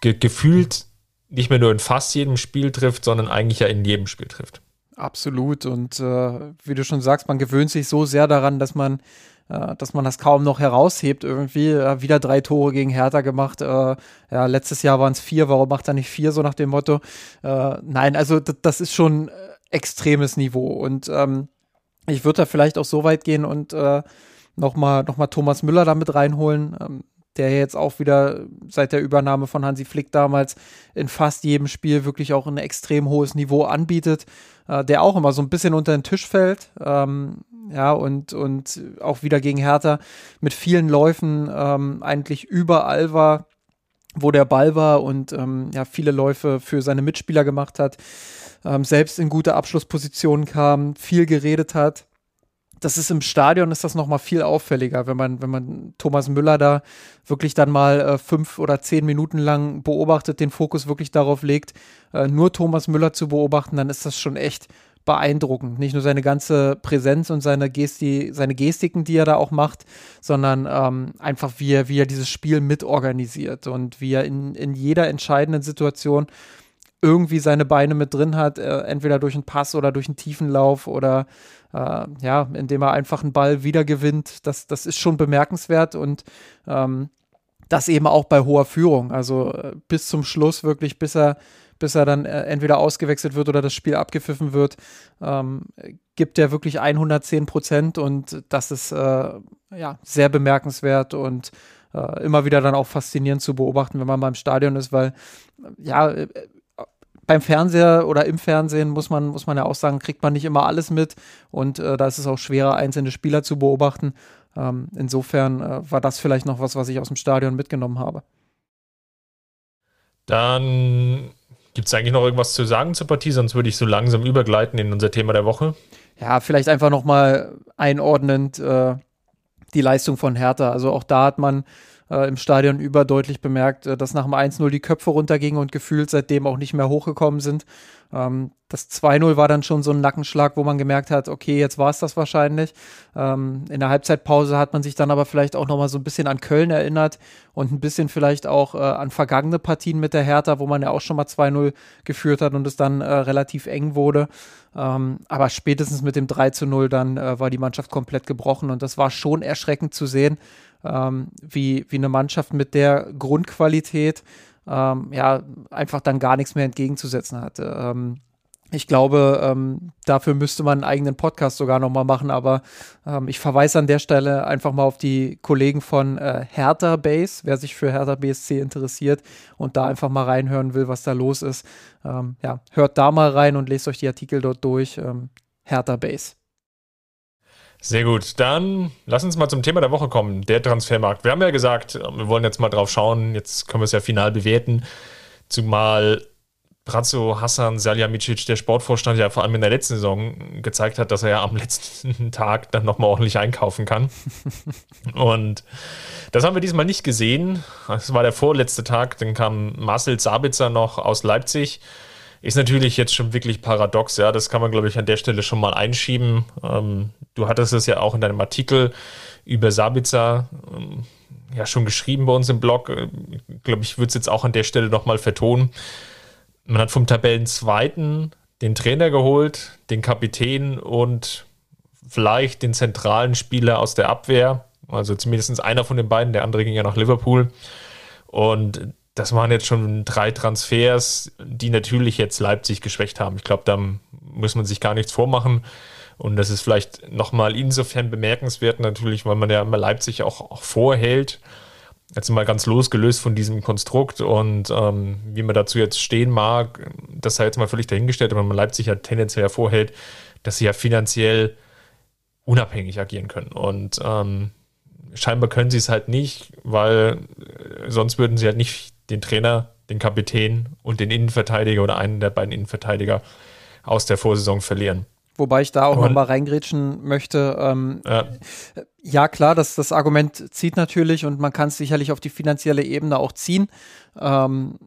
ge gefühlt nicht mehr nur in fast jedem Spiel trifft, sondern eigentlich ja in jedem Spiel trifft.
Absolut. Und äh, wie du schon sagst, man gewöhnt sich so sehr daran, dass man, äh, dass man das kaum noch heraushebt irgendwie. Äh, wieder drei Tore gegen Hertha gemacht. Äh, ja, letztes Jahr waren es vier. Warum macht er nicht vier, so nach dem Motto? Äh, nein, also das ist schon extremes Niveau. Und ähm, ich würde da vielleicht auch so weit gehen und äh, nochmal noch mal Thomas Müller damit reinholen. Ähm, der jetzt auch wieder seit der Übernahme von Hansi Flick damals in fast jedem Spiel wirklich auch ein extrem hohes Niveau anbietet äh, der auch immer so ein bisschen unter den Tisch fällt. Ähm, ja, und, und auch wieder gegen Hertha mit vielen Läufen ähm, eigentlich überall war, wo der Ball war und ähm, ja, viele Läufe für seine Mitspieler gemacht hat, ähm, selbst in gute Abschlusspositionen kam, viel geredet hat das ist im Stadion ist das noch mal viel auffälliger, wenn man wenn man Thomas Müller da wirklich dann mal äh, fünf oder zehn Minuten lang beobachtet, den Fokus wirklich darauf legt, äh, nur Thomas Müller zu beobachten, dann ist das schon echt beeindruckend. Nicht nur seine ganze Präsenz und seine, Gesti seine Gestiken, die er da auch macht, sondern ähm, einfach wie er, wie er dieses Spiel mitorganisiert und wie er in, in jeder entscheidenden Situation irgendwie seine Beine mit drin hat, äh, entweder durch einen Pass oder durch einen Tiefenlauf oder äh, ja, indem er einfach einen Ball wiedergewinnt. Das, das ist schon bemerkenswert und ähm, das eben auch bei hoher Führung. Also äh, bis zum Schluss wirklich, bis er, bis er dann äh, entweder ausgewechselt wird oder das Spiel abgepfiffen wird, ähm, gibt er wirklich 110 Prozent und das ist äh, ja sehr bemerkenswert und äh, immer wieder dann auch faszinierend zu beobachten, wenn man mal im Stadion ist, weil ja, äh, beim Fernseher oder im Fernsehen muss man, muss man ja auch sagen, kriegt man nicht immer alles mit und äh, da ist es auch schwerer, einzelne Spieler zu beobachten. Ähm, insofern äh, war das vielleicht noch was, was ich aus dem Stadion mitgenommen habe.
Dann gibt es eigentlich noch irgendwas zu sagen zur Partie, sonst würde ich so langsam übergleiten in unser Thema der Woche.
Ja, vielleicht einfach nochmal einordnend äh, die Leistung von Hertha. Also auch da hat man äh, im Stadion überdeutlich bemerkt, äh, dass nach dem 1-0 die Köpfe runtergingen und gefühlt seitdem auch nicht mehr hochgekommen sind. Ähm, das 2-0 war dann schon so ein Nackenschlag, wo man gemerkt hat, okay, jetzt war es das wahrscheinlich. Ähm, in der Halbzeitpause hat man sich dann aber vielleicht auch nochmal so ein bisschen an Köln erinnert und ein bisschen vielleicht auch äh, an vergangene Partien mit der Hertha, wo man ja auch schon mal 2-0 geführt hat und es dann äh, relativ eng wurde. Ähm, aber spätestens mit dem 3-0 dann äh, war die Mannschaft komplett gebrochen und das war schon erschreckend zu sehen ähm, wie, wie eine Mannschaft mit der Grundqualität ähm, ja einfach dann gar nichts mehr entgegenzusetzen hatte. Ähm, ich glaube, ähm, dafür müsste man einen eigenen Podcast sogar nochmal machen, aber ähm, ich verweise an der Stelle einfach mal auf die Kollegen von äh, Hertha Base, wer sich für Hertha BSC interessiert und da einfach mal reinhören will, was da los ist. Ähm, ja, hört da mal rein und lest euch die Artikel dort durch. Hertha Base.
Sehr gut, dann lass uns mal zum Thema der Woche kommen, der Transfermarkt. Wir haben ja gesagt, wir wollen jetzt mal drauf schauen, jetzt können wir es ja final bewerten, zumal Brazzo Hassan Saljamicic, der Sportvorstand, ja vor allem in der letzten Saison gezeigt hat, dass er ja am [LAUGHS] letzten Tag dann nochmal ordentlich einkaufen kann. [LAUGHS] Und das haben wir diesmal nicht gesehen. Das war der vorletzte Tag, dann kam Marcel Sabitzer noch aus Leipzig ist natürlich jetzt schon wirklich paradox, ja. Das kann man, glaube ich, an der Stelle schon mal einschieben. Ähm, du hattest es ja auch in deinem Artikel über Sabitzer ähm, ja schon geschrieben bei uns im Blog. Ich glaube, ich würde es jetzt auch an der Stelle nochmal vertonen. Man hat vom Tabellenzweiten den Trainer geholt, den Kapitän und vielleicht den zentralen Spieler aus der Abwehr. Also zumindest einer von den beiden, der andere ging ja nach Liverpool. Und das waren jetzt schon drei Transfers, die natürlich jetzt Leipzig geschwächt haben. Ich glaube, da muss man sich gar nichts vormachen. Und das ist vielleicht nochmal insofern bemerkenswert, natürlich, weil man ja immer Leipzig auch, auch vorhält. Jetzt mal ganz losgelöst von diesem Konstrukt und ähm, wie man dazu jetzt stehen mag, das sei jetzt mal völlig dahingestellt, aber man Leipzig ja tendenziell hervorhält, dass sie ja finanziell unabhängig agieren können. Und ähm, scheinbar können sie es halt nicht, weil äh, sonst würden sie halt nicht den Trainer, den Kapitän und den Innenverteidiger oder einen der beiden Innenverteidiger aus der Vorsaison verlieren.
Wobei ich da auch nochmal reingrätschen möchte. Ähm, ja. ja. klar, das, das Argument zieht natürlich und man kann es sicherlich auf die finanzielle Ebene auch ziehen. Ähm,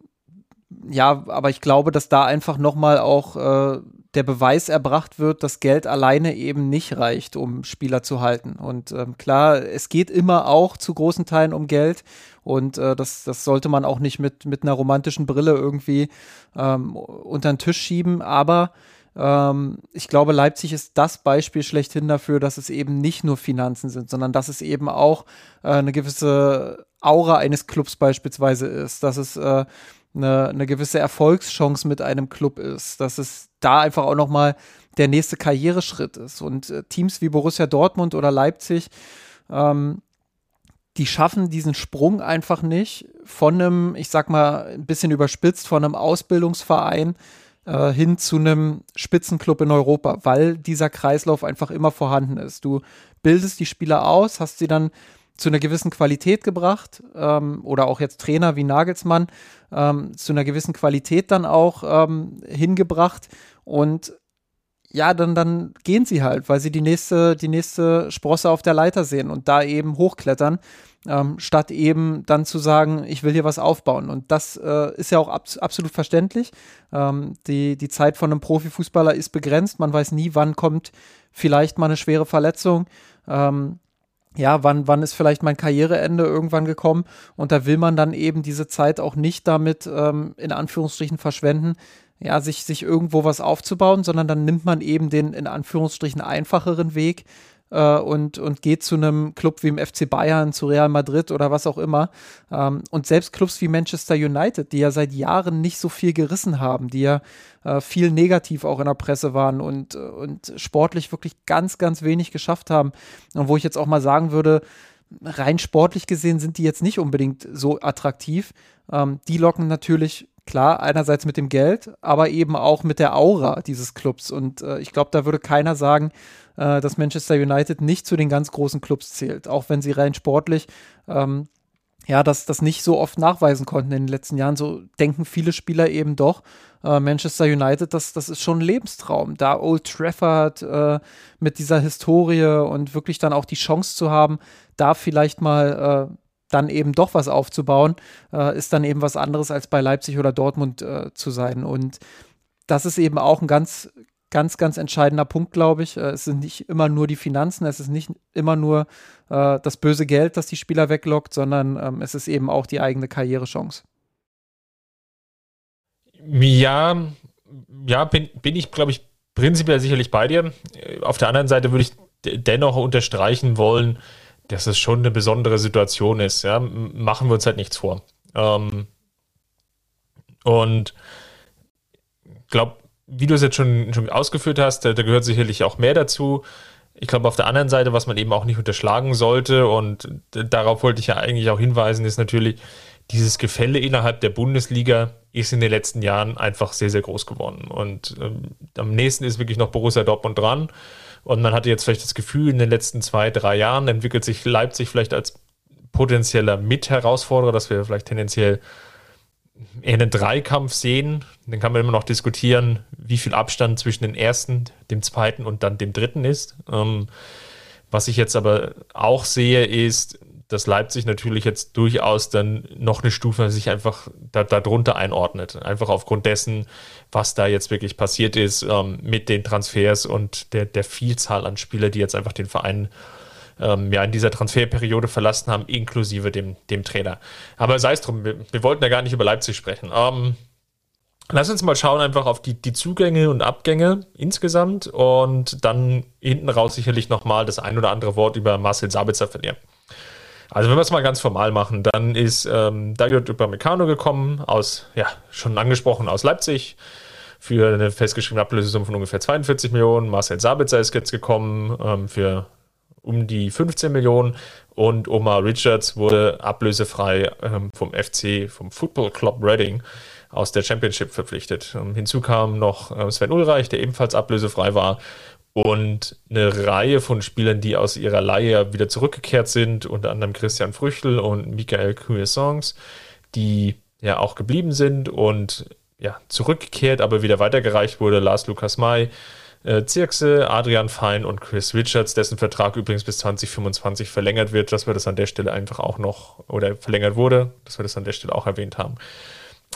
ja, aber ich glaube, dass da einfach nochmal auch äh, der Beweis erbracht wird, dass Geld alleine eben nicht reicht, um Spieler zu halten. Und ähm, klar, es geht immer auch zu großen Teilen um Geld. Und äh, das, das sollte man auch nicht mit, mit einer romantischen Brille irgendwie ähm, unter den Tisch schieben. Aber Ähm, ich glaube, Leipzig ist das Beispiel schlechthin dafür, dass es eben nicht nur Finanzen sind, sondern dass es eben auch äh, eine gewisse Aura eines Clubs beispielsweise ist, dass es äh, eine, eine gewisse Erfolgschance mit einem Club ist, dass es da einfach auch noch mal der nächste Karriereschritt ist. Und äh, Teams wie Borussia Dortmund oder Leipzig, ähm, die schaffen diesen Sprung einfach nicht von einem, ich sag mal, ein bisschen überspitzt, von einem Ausbildungsverein äh, hin zu einem Spitzenclub in Europa, weil dieser Kreislauf einfach immer vorhanden ist. Du bildest die Spieler aus, hast sie dann zu einer gewissen Qualität gebracht ähm, oder auch jetzt Trainer wie Nagelsmann ähm, zu einer gewissen Qualität dann auch ähm, hingebracht und ja, dann, dann gehen sie halt, weil sie die nächste, die nächste Sprosse auf der Leiter sehen und da eben hochklettern, ähm, statt eben dann zu sagen, ich will hier was aufbauen. Und das äh, ist ja auch ab, absolut verständlich. Ähm, die, die Zeit von einem Profifußballer ist begrenzt. Man weiß nie, wann kommt vielleicht mal eine schwere Verletzung. Ähm, ja, wann, wann ist vielleicht mein Karriereende irgendwann gekommen? Und da will man dann eben diese Zeit auch nicht damit ähm, in Anführungsstrichen verschwenden, ja, sich, sich irgendwo was aufzubauen, sondern dann nimmt man eben den in Anführungsstrichen einfacheren Weg äh, und, und geht zu einem Club wie im FC Bayern, zu Real Madrid oder was auch immer. Ähm, und selbst Clubs wie Manchester United, die ja seit Jahren nicht so viel gerissen haben, die ja äh, viel negativ auch in der Presse waren und, und sportlich wirklich ganz, ganz wenig geschafft haben. Und wo ich jetzt auch mal sagen würde, rein sportlich gesehen sind die jetzt nicht unbedingt so attraktiv. Ähm, die locken natürlich Klar, einerseits mit dem Geld, aber eben auch mit der Aura dieses Clubs. Und äh, ich glaube, da würde keiner sagen, äh, dass Manchester United nicht zu den ganz großen Clubs zählt, auch wenn sie rein sportlich ähm, ja, das, das nicht so oft nachweisen konnten in den letzten Jahren. So denken viele Spieler eben doch. Äh, Manchester United, das, das ist schon ein Lebenstraum. Da Old Trafford äh, mit dieser Historie und wirklich dann auch die Chance zu haben, da vielleicht mal äh, dann eben doch was aufzubauen, äh, ist dann eben was anderes als bei Leipzig oder Dortmund äh, zu sein. Und das ist eben auch ein ganz, ganz, ganz entscheidender Punkt, glaube ich. Äh, es sind nicht immer nur die Finanzen, es ist nicht immer nur äh, das böse Geld, das die Spieler weglockt, sondern ähm, es ist eben auch die eigene Karrierechance.
Ja, ja, bin, bin ich, glaube ich, prinzipiell sicherlich bei dir. Auf der anderen Seite würde ich dennoch unterstreichen wollen, dass es schon eine besondere Situation ist. Ja? Machen wir uns halt nichts vor. Ähm, und ich glaube, wie du es jetzt schon, schon ausgeführt hast, da, da gehört sicherlich auch mehr dazu. Ich glaube, auf der anderen Seite, was man eben auch nicht unterschlagen sollte, und darauf wollte ich ja eigentlich auch hinweisen, ist natürlich, dieses Gefälle innerhalb der Bundesliga ist in den letzten Jahren einfach sehr, sehr groß geworden. Und ähm, am nächsten ist wirklich noch Borussia Dortmund dran. Und man hatte jetzt vielleicht das Gefühl, in den letzten zwei, drei Jahren entwickelt sich Leipzig vielleicht als potenzieller Mitherausforderer, dass wir vielleicht tendenziell eher einen Dreikampf sehen. Dann kann man immer noch diskutieren, wie viel Abstand zwischen dem ersten, dem zweiten und dann dem dritten ist. Ähm, was ich jetzt aber auch sehe, ist, dass Leipzig natürlich jetzt durchaus dann noch eine Stufe sich einfach da, darunter einordnet. Einfach aufgrund dessen, was da jetzt wirklich passiert ist ähm, mit den Transfers und der, der Vielzahl an Spieler, die jetzt einfach den Verein ähm, ja in dieser Transferperiode verlassen haben, inklusive dem, dem Trainer. Aber sei es drum, wir, wir, wollten ja gar nicht über Leipzig sprechen. Ähm, Lass uns mal schauen einfach auf die, die Zugänge und Abgänge insgesamt und dann hinten raus sicherlich nochmal das ein oder andere Wort über Marcel Sabitzer verlieren. Also wenn wir es mal ganz formal machen, dann ist ähm, Dario Upamecano gekommen aus, ja, schon angesprochen, aus Leipzig für eine festgeschriebene Ablösesumme von ungefähr 42 Millionen. Marcel Sabitzer ist jetzt gekommen ähm, für um die 15 Millionen und Omar Richards wurde ablösefrei ähm, vom FC, vom Football Club Reading aus der Championship verpflichtet. Ähm, hinzu kam noch äh, Sven Ulreich, der ebenfalls ablösefrei war und eine Reihe von Spielern, die aus ihrer Leihe wieder zurückgekehrt sind, unter anderem Christian Früchtel und Michael Cuisance, die ja auch geblieben sind und ja, zurückgekehrt, aber wieder weitergereicht wurde. Lars Lukas May, äh, Zirkse, Adrian Fein und Chris Richards, dessen Vertrag übrigens bis 2025 verlängert wird, dass wir das an der Stelle einfach auch noch, oder verlängert wurde, dass wir das an der Stelle auch erwähnt haben.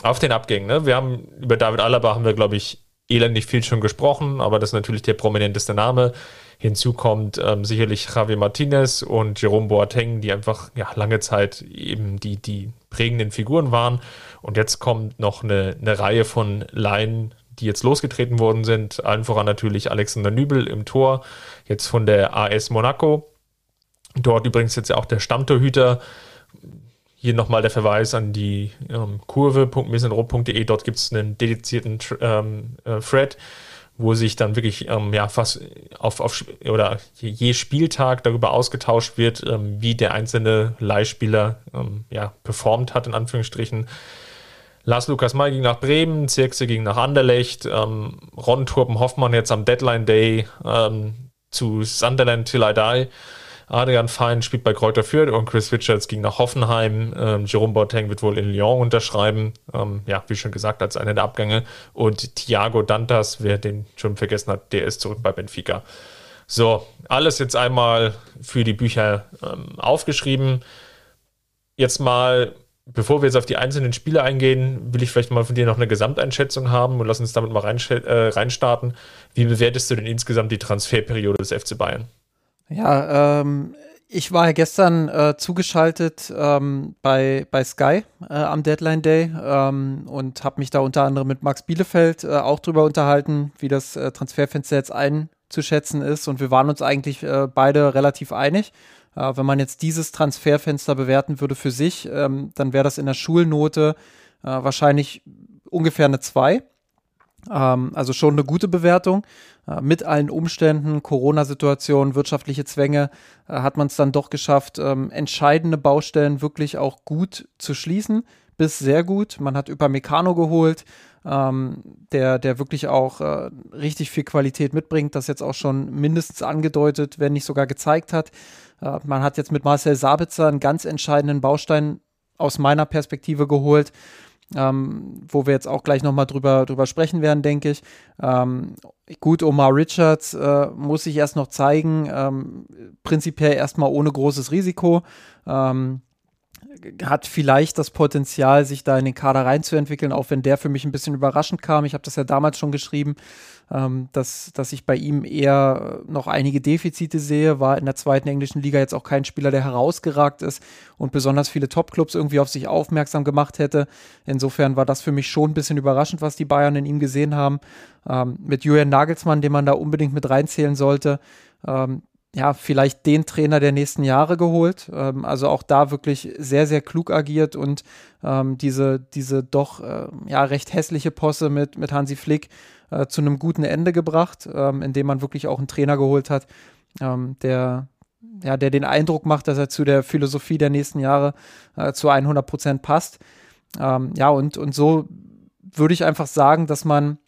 Auf den Abgängen, ne? Wir haben über David Alaba haben wir, glaube ich, elendig viel schon gesprochen, aber das ist natürlich der prominenteste Name. Hinzu kommt ähm, sicherlich Javier Martinez und Jerome Boateng, die einfach ja, lange Zeit eben die, die prägenden Figuren waren. Und jetzt kommt noch eine, eine Reihe von Laien, die jetzt losgetreten worden sind. Allen voran natürlich Alexander Nübel im Tor, jetzt von der AS Monaco. Dort übrigens jetzt auch der Stammtorhüter. Hier nochmal der Verweis an die ähm, kurve.mesenrot.de. Dort gibt es einen dedizierten ähm, äh, Thread, wo sich dann wirklich ähm, ja fast auf, auf oder je Spieltag darüber ausgetauscht wird, ähm, wie der einzelne Leihspieler ähm, ja performt hat in Anführungsstrichen. Lars Lukas May ging nach Bremen, Zirkse ging nach Anderlecht, ähm, Ron Turpen Hoffmann jetzt am Deadline Day ähm, zu Sunderland Till I Die. Adrian Fein spielt bei Kräuter Fürth und Chris Richards ging nach Hoffenheim. Ähm, Jerome Boateng wird wohl in Lyon unterschreiben. Ähm, ja, wie schon gesagt, als einer der Abgänge. Und Thiago Dantas, wer den schon vergessen hat, der ist zurück bei Benfica. So, alles jetzt einmal für die Bücher ähm, aufgeschrieben. Jetzt mal bevor wir jetzt auf die einzelnen Spiele eingehen, will ich vielleicht mal von dir noch eine Gesamteinschätzung haben und lass uns damit mal rein, äh, reinstarten. Wie bewertest du denn insgesamt die Transferperiode des FC Bayern?
Ja, ähm, ich war ja gestern äh, zugeschaltet ähm, bei, bei Sky äh, am Deadline Day ähm, und habe mich da unter anderem mit Max Bielefeld äh, auch drüber unterhalten, wie das äh, Transferfenster jetzt einzuschätzen ist. Und wir waren uns eigentlich äh, beide relativ einig. Äh, wenn man jetzt dieses Transferfenster bewerten würde für sich, ähm, dann wäre das in der Schulnote äh, wahrscheinlich ungefähr eine 2. Ähm, also schon eine gute Bewertung. Äh, mit allen Umständen, Corona-Situation, wirtschaftliche Zwänge, äh, hat man es dann doch geschafft, ähm, entscheidende Baustellen wirklich auch gut zu schließen, bis sehr gut. Man hat über Meccano geholt, ähm, der, der wirklich auch äh, richtig viel Qualität mitbringt, das jetzt auch schon mindestens angedeutet, wenn nicht sogar gezeigt hat. Äh, man hat jetzt mit Marcel Sabitzer einen ganz entscheidenden Baustein aus meiner Perspektive geholt, ähm, wo wir jetzt auch gleich nochmal drüber, drüber sprechen werden, denke ich. Ähm, gut, Omar Richards äh, muss sich erst noch zeigen, ähm, prinzipiell erstmal ohne großes Risiko. Ähm, hat vielleicht das Potenzial, sich da in den Kader reinzuentwickeln, auch wenn der für mich ein bisschen überraschend kam. Ich habe das ja damals schon geschrieben, ähm, dass, dass ich bei ihm eher noch einige Defizite sehe. War in der zweiten englischen Liga jetzt auch kein Spieler, der herausgeragt ist und besonders viele Topclubs irgendwie auf sich aufmerksam gemacht hätte. Insofern war das für mich schon ein bisschen überraschend, was die Bayern in ihm gesehen haben. Ähm, mit Julian Nagelsmann, den man da unbedingt mit reinzählen sollte. Ähm, ja, vielleicht den Trainer der nächsten Jahre geholt. Ähm, also auch da wirklich sehr, sehr klug agiert und ähm, diese, diese doch äh, ja, recht hässliche Posse mit, mit Hansi Flick äh, zu einem guten Ende gebracht, ähm, indem man wirklich auch einen Trainer geholt hat, ähm, der, ja, der den Eindruck macht, dass er zu der Philosophie der nächsten Jahre äh, zu 100 Prozent passt. Ähm, ja, und, und so würde ich einfach sagen, dass man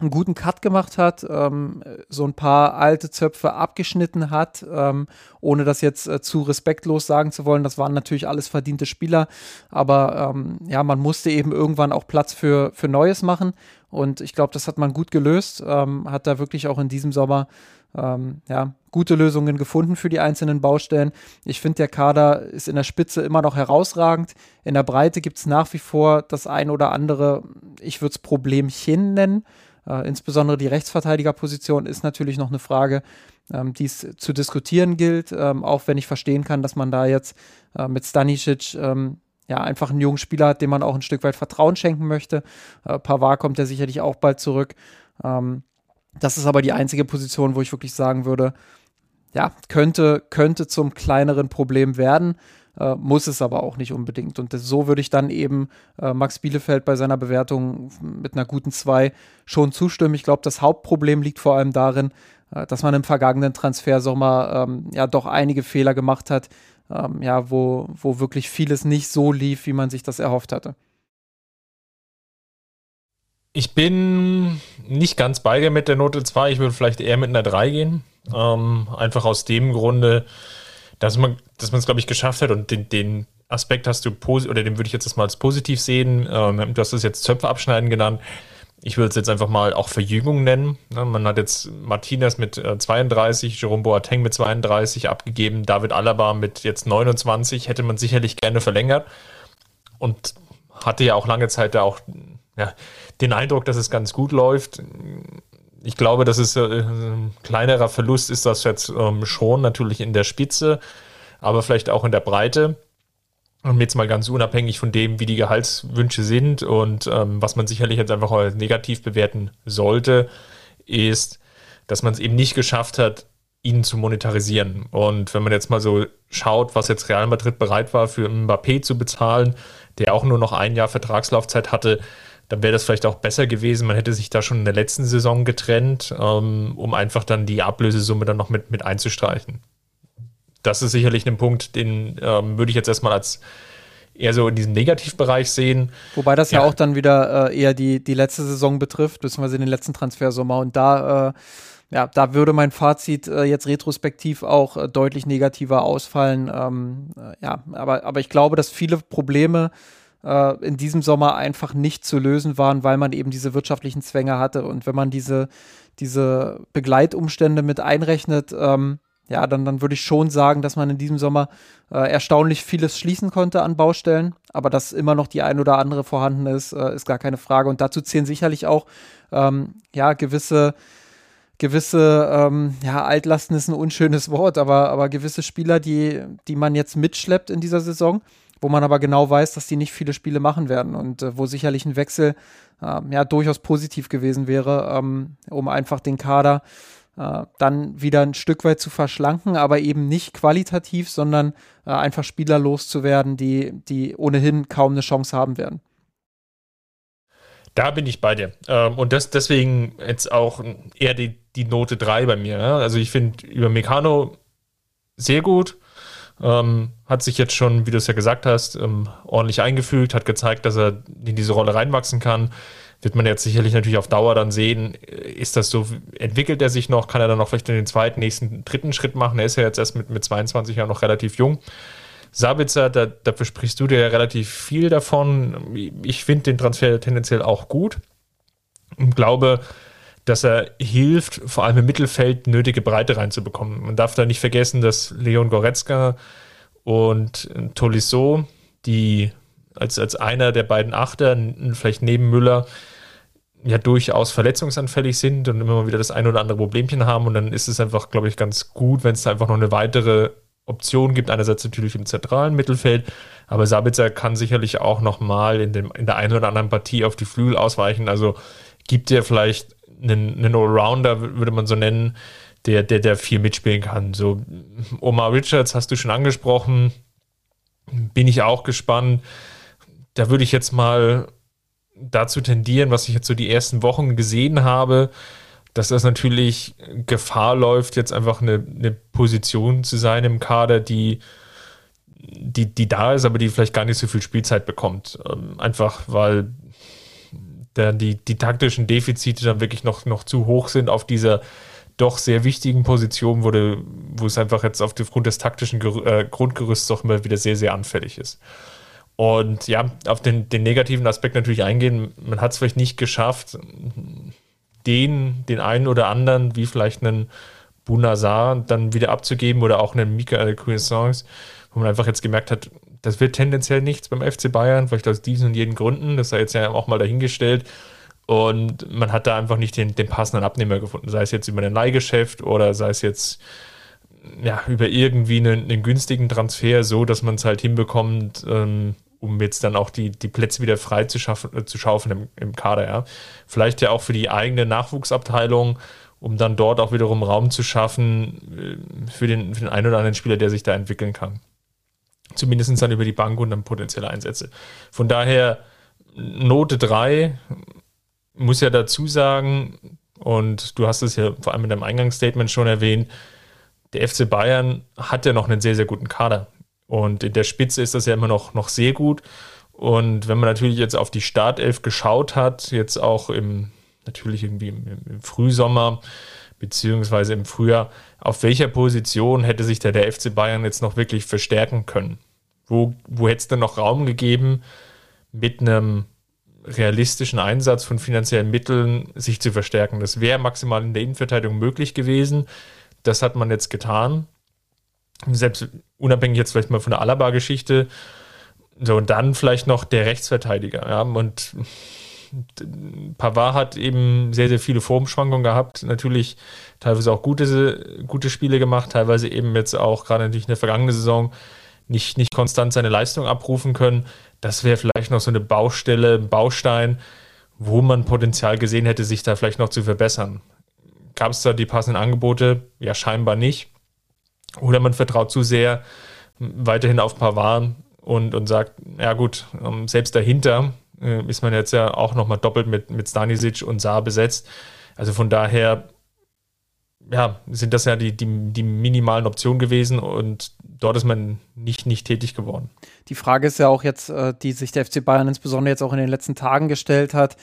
einen guten Cut gemacht hat, ähm, so ein paar alte Zöpfe abgeschnitten hat, ähm, ohne das jetzt äh, zu respektlos sagen zu wollen. Das waren natürlich alles verdiente Spieler, aber ähm, ja, man musste eben irgendwann auch Platz für, für Neues machen und ich glaube, das hat man gut gelöst, ähm, hat da wirklich auch in diesem Sommer ähm, ja, gute Lösungen gefunden für die einzelnen Baustellen. Ich finde, der Kader ist in der Spitze immer noch herausragend. In der Breite gibt es nach wie vor das ein oder andere, ich würde es Problemchen nennen. Äh, insbesondere die Rechtsverteidigerposition ist natürlich noch eine Frage, ähm, die es zu diskutieren gilt, ähm, auch wenn ich verstehen kann, dass man da jetzt äh, mit Stanisic ähm, ja, einfach einen jungen Spieler hat, dem man auch ein Stück weit Vertrauen schenken möchte. Äh, Pavard kommt ja sicherlich auch bald zurück. Ähm, das ist aber die einzige Position, wo ich wirklich sagen würde, ja, könnte, könnte zum kleineren Problem werden äh, muss es aber auch nicht unbedingt. Und das, so würde ich dann eben äh, Max Bielefeld bei seiner Bewertung mit einer guten 2 schon zustimmen. Ich glaube, das Hauptproblem liegt vor allem darin, äh, dass man im vergangenen Transfersommer ähm, ja doch einige Fehler gemacht hat, ähm, ja, wo, wo wirklich vieles nicht so lief, wie man sich das erhofft hatte.
Ich bin nicht ganz bei dir mit der Note 2. Ich würde vielleicht eher mit einer 3 gehen. Ähm, einfach aus dem Grunde, dass man dass es, glaube ich, geschafft hat und den, den Aspekt hast du, oder den würde ich jetzt erstmal als positiv sehen. Ähm, du hast es jetzt Zöpfe abschneiden genannt. Ich würde es jetzt einfach mal auch Verjüngung nennen. Ja, man hat jetzt Martinez mit äh, 32, Jerome Boateng mit 32 abgegeben, David Alaba mit jetzt 29, hätte man sicherlich gerne verlängert und hatte ja auch lange Zeit da auch ja, den Eindruck, dass es ganz gut läuft. Ich glaube, dass es äh, ein kleinerer Verlust ist das jetzt ähm, schon natürlich in der Spitze aber vielleicht auch in der Breite. Und jetzt mal ganz unabhängig von dem, wie die Gehaltswünsche sind und ähm, was man sicherlich jetzt einfach als negativ bewerten sollte, ist, dass man es eben nicht geschafft hat, ihn zu monetarisieren. Und wenn man jetzt mal so schaut, was jetzt Real Madrid bereit war, für Mbappé zu bezahlen, der auch nur noch ein Jahr Vertragslaufzeit hatte, dann wäre das vielleicht auch besser gewesen. Man hätte sich da schon in der letzten Saison getrennt, ähm, um einfach dann die Ablösesumme dann noch mit, mit einzustreichen. Das ist sicherlich ein Punkt, den ähm, würde ich jetzt erstmal als eher so in diesem Negativbereich sehen.
Wobei das ja, ja auch dann wieder äh, eher die, die letzte Saison betrifft, beziehungsweise den letzten Transfersommer. Und da äh, ja, da würde mein Fazit äh, jetzt retrospektiv auch äh, deutlich negativer ausfallen. Ähm, äh, ja, aber, aber ich glaube, dass viele Probleme in diesem Sommer einfach nicht zu lösen waren, weil man eben diese wirtschaftlichen Zwänge hatte. Und wenn man diese, diese Begleitumstände mit einrechnet, ähm, ja, dann, dann würde ich schon sagen, dass man in diesem Sommer äh, erstaunlich vieles schließen konnte an Baustellen, aber dass immer noch die ein oder andere vorhanden ist, äh, ist gar keine Frage. Und dazu zählen sicherlich auch ähm, ja gewisse gewisse, ähm, ja, Altlasten ist ein unschönes [LAUGHS] Wort, aber, aber gewisse Spieler, die, die man jetzt mitschleppt in dieser Saison, wo man aber genau weiß, dass die nicht viele Spiele machen werden und äh, wo sicherlich ein Wechsel äh, ja durchaus positiv gewesen wäre, ähm, um einfach den Kader äh, dann wieder ein Stück weit zu verschlanken, aber eben nicht qualitativ, sondern äh, einfach Spieler loszuwerden, die, die ohnehin kaum eine Chance haben werden.
Da bin ich bei dir. Ähm, und das deswegen jetzt auch eher die, die Note 3 bei mir. Ja? Also ich finde über Meccano sehr gut. Ähm, hat sich jetzt schon, wie du es ja gesagt hast, ähm, ordentlich eingefügt, hat gezeigt, dass er in diese Rolle reinwachsen kann. Wird man jetzt sicherlich natürlich auf Dauer dann sehen, ist das so, entwickelt er sich noch, kann er dann noch vielleicht in den zweiten, nächsten, dritten Schritt machen. Er ist ja jetzt erst mit, mit 22 Jahren noch relativ jung. Sabitzer, da, dafür sprichst du dir ja relativ viel davon. Ich finde den Transfer tendenziell auch gut und glaube, dass er hilft, vor allem im Mittelfeld nötige Breite reinzubekommen. Man darf da nicht vergessen, dass Leon Goretzka und Tolisso, die als, als einer der beiden Achter, vielleicht neben Müller, ja durchaus verletzungsanfällig sind und immer mal wieder das ein oder andere Problemchen haben. Und dann ist es einfach, glaube ich, ganz gut, wenn es da einfach noch eine weitere Optionen gibt. Einerseits natürlich im zentralen Mittelfeld, aber Sabitzer kann sicherlich auch nochmal in, in der einen oder anderen Partie auf die Flügel ausweichen. Also gibt er vielleicht einen, einen Allrounder, würde man so nennen, der, der, der viel mitspielen kann. So, Omar Richards hast du schon angesprochen. Bin ich auch gespannt. Da würde ich jetzt mal dazu tendieren, was ich jetzt so die ersten Wochen gesehen habe, dass das natürlich Gefahr läuft, jetzt einfach eine, eine Position zu sein im Kader, die, die, die da ist, aber die vielleicht gar nicht so viel Spielzeit bekommt. Ähm, einfach weil da die, die taktischen Defizite dann wirklich noch, noch zu hoch sind auf dieser doch sehr wichtigen Position, wo, de, wo es einfach jetzt aufgrund des taktischen Ger äh, Grundgerüsts doch immer wieder sehr, sehr anfällig ist. Und ja, auf den, den negativen Aspekt natürlich eingehen, man hat es vielleicht nicht geschafft, den, den einen oder anderen, wie vielleicht einen Bunazar, dann wieder abzugeben oder auch einen Michael Cuisance, wo man einfach jetzt gemerkt hat, das wird tendenziell nichts beim FC Bayern, vielleicht aus diesen und jenen Gründen, das sei jetzt ja auch mal dahingestellt. Und man hat da einfach nicht den, den passenden Abnehmer gefunden, sei es jetzt über ein Leihgeschäft oder sei es jetzt ja, über irgendwie einen, einen günstigen Transfer, so dass man es halt hinbekommt, ähm, um jetzt dann auch die, die Plätze wieder frei zu, schaffen, äh, zu schaufeln im, im Kader. Ja. Vielleicht ja auch für die eigene Nachwuchsabteilung, um dann dort auch wiederum Raum zu schaffen äh, für den, für den einen oder anderen Spieler, der sich da entwickeln kann. Zumindest dann über die Bank und dann potenzielle Einsätze. Von daher Note 3 muss ja dazu sagen, und du hast es ja vor allem in deinem Eingangsstatement schon erwähnt, der FC Bayern hat ja noch einen sehr, sehr guten Kader. Und in der Spitze ist das ja immer noch, noch sehr gut. Und wenn man natürlich jetzt auf die Startelf geschaut hat, jetzt auch im, natürlich irgendwie im, im Frühsommer, beziehungsweise im Frühjahr, auf welcher Position hätte sich da der FC Bayern jetzt noch wirklich verstärken können? Wo, wo hätte es denn noch Raum gegeben, mit einem realistischen Einsatz von finanziellen Mitteln sich zu verstärken? Das wäre maximal in der Innenverteidigung möglich gewesen. Das hat man jetzt getan selbst unabhängig jetzt vielleicht mal von der Alaba-Geschichte, so und dann vielleicht noch der Rechtsverteidiger. Ja, und Pavard hat eben sehr, sehr viele Formschwankungen gehabt. Natürlich teilweise auch gute, gute Spiele gemacht, teilweise eben jetzt auch gerade natürlich in der vergangenen Saison nicht, nicht konstant seine Leistung abrufen können. Das wäre vielleicht noch so eine Baustelle, ein Baustein, wo man Potenzial gesehen hätte, sich da vielleicht noch zu verbessern. Gab es da die passenden Angebote? Ja, scheinbar nicht. Oder man vertraut zu sehr weiterhin auf Pavard und, und sagt, ja gut, ähm, selbst dahinter äh, ist man jetzt ja auch nochmal doppelt mit, mit Stanisic und Saar besetzt. Also von daher, ja, sind das ja die, die, die minimalen Optionen gewesen und dort ist man nicht, nicht tätig geworden.
Die Frage ist ja auch jetzt, äh, die sich der FC Bayern insbesondere jetzt auch in den letzten Tagen gestellt hat,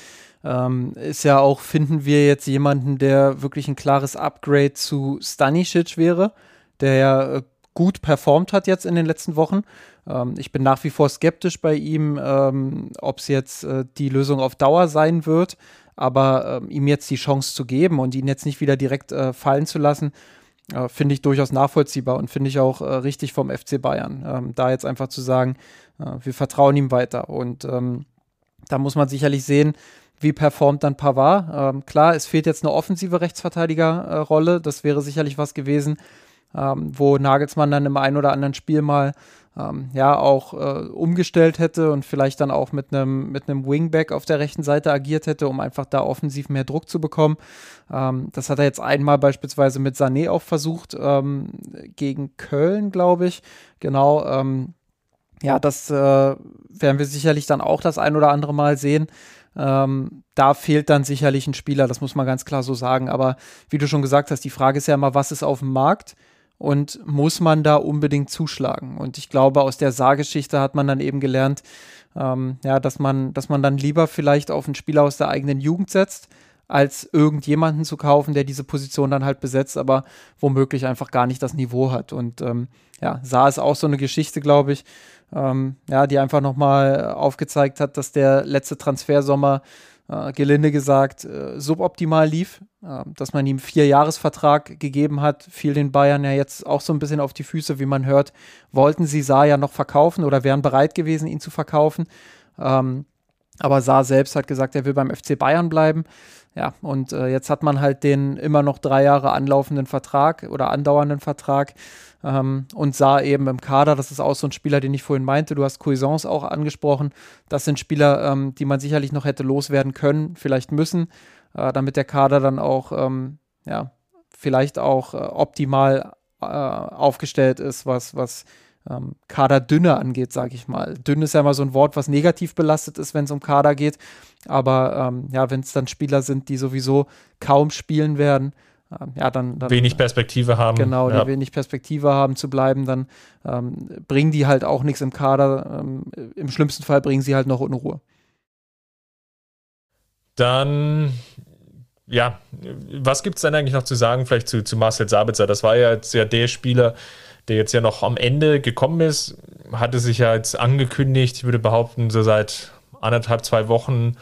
ähm, ist ja auch, finden wir jetzt jemanden, der wirklich ein klares Upgrade zu Stanisic wäre, der ja äh, gut performt hat jetzt in den letzten Wochen. Ähm, ich bin nach wie vor skeptisch bei ihm, ähm, ob es jetzt äh, die Lösung auf Dauer sein wird, aber ähm, ihm jetzt die Chance zu geben und ihn jetzt nicht wieder direkt äh, fallen zu lassen, äh, finde ich durchaus nachvollziehbar und finde ich auch äh, richtig vom FC Bayern. Ähm, da jetzt einfach zu sagen, äh, wir vertrauen ihm weiter und ähm, da muss man sicherlich sehen, wie performt dann Pavard? Ähm, klar, es fehlt jetzt eine offensive Rechtsverteidigerrolle. Das wäre sicherlich was gewesen, ähm, wo Nagelsmann dann im einen oder anderen Spiel mal ähm, ja auch äh, umgestellt hätte und vielleicht dann auch mit einem mit einem Wingback auf der rechten Seite agiert hätte, um einfach da offensiv mehr Druck zu bekommen. Ähm, das hat er jetzt einmal beispielsweise mit Sané auch versucht ähm, gegen Köln, glaube ich. Genau. Ähm, ja, das äh, werden wir sicherlich dann auch das ein oder andere Mal sehen. Ähm, da fehlt dann sicherlich ein Spieler, das muss man ganz klar so sagen. Aber wie du schon gesagt hast, die Frage ist ja immer, was ist auf dem Markt? Und muss man da unbedingt zuschlagen. Und ich glaube, aus der Saargeschichte hat man dann eben gelernt, ähm, ja, dass man, dass man dann lieber vielleicht auf einen Spieler aus der eigenen Jugend setzt, als irgendjemanden zu kaufen, der diese Position dann halt besetzt, aber womöglich einfach gar nicht das Niveau hat. Und ähm, ja, Saar ist auch so eine Geschichte, glaube ich, ähm, ja, die einfach nochmal aufgezeigt hat, dass der letzte Transfersommer äh, gelinde gesagt, äh, suboptimal lief, äh, dass man ihm vier Jahresvertrag gegeben hat, fiel den Bayern ja jetzt auch so ein bisschen auf die Füße, wie man hört, wollten sie Saar ja noch verkaufen oder wären bereit gewesen, ihn zu verkaufen. Ähm, aber Saar selbst hat gesagt, er will beim FC Bayern bleiben. Ja, und äh, jetzt hat man halt den immer noch drei Jahre anlaufenden Vertrag oder andauernden Vertrag ähm, und sah eben im Kader, das ist auch so ein Spieler, den ich vorhin meinte, du hast Cuisance auch angesprochen, das sind Spieler, ähm, die man sicherlich noch hätte loswerden können, vielleicht müssen, äh, damit der Kader dann auch, ähm, ja, vielleicht auch äh, optimal äh, aufgestellt ist, was, was ähm, Kaderdünne angeht, sage ich mal. Dünn ist ja immer so ein Wort, was negativ belastet ist, wenn es um Kader geht. Aber ähm, ja, wenn es dann Spieler sind, die sowieso kaum spielen werden, ja, dann, dann,
wenig Perspektive haben.
Genau,
ja.
die wenig Perspektive haben zu bleiben, dann ähm, bringen die halt auch nichts im Kader. Ähm, Im schlimmsten Fall bringen sie halt noch Unruhe.
Dann, ja, was gibt es denn eigentlich noch zu sagen, vielleicht zu, zu Marcel Sabitzer? Das war ja jetzt ja der Spieler, der jetzt ja noch am Ende gekommen ist, hatte sich ja jetzt angekündigt, ich würde behaupten, so seit anderthalb, zwei Wochen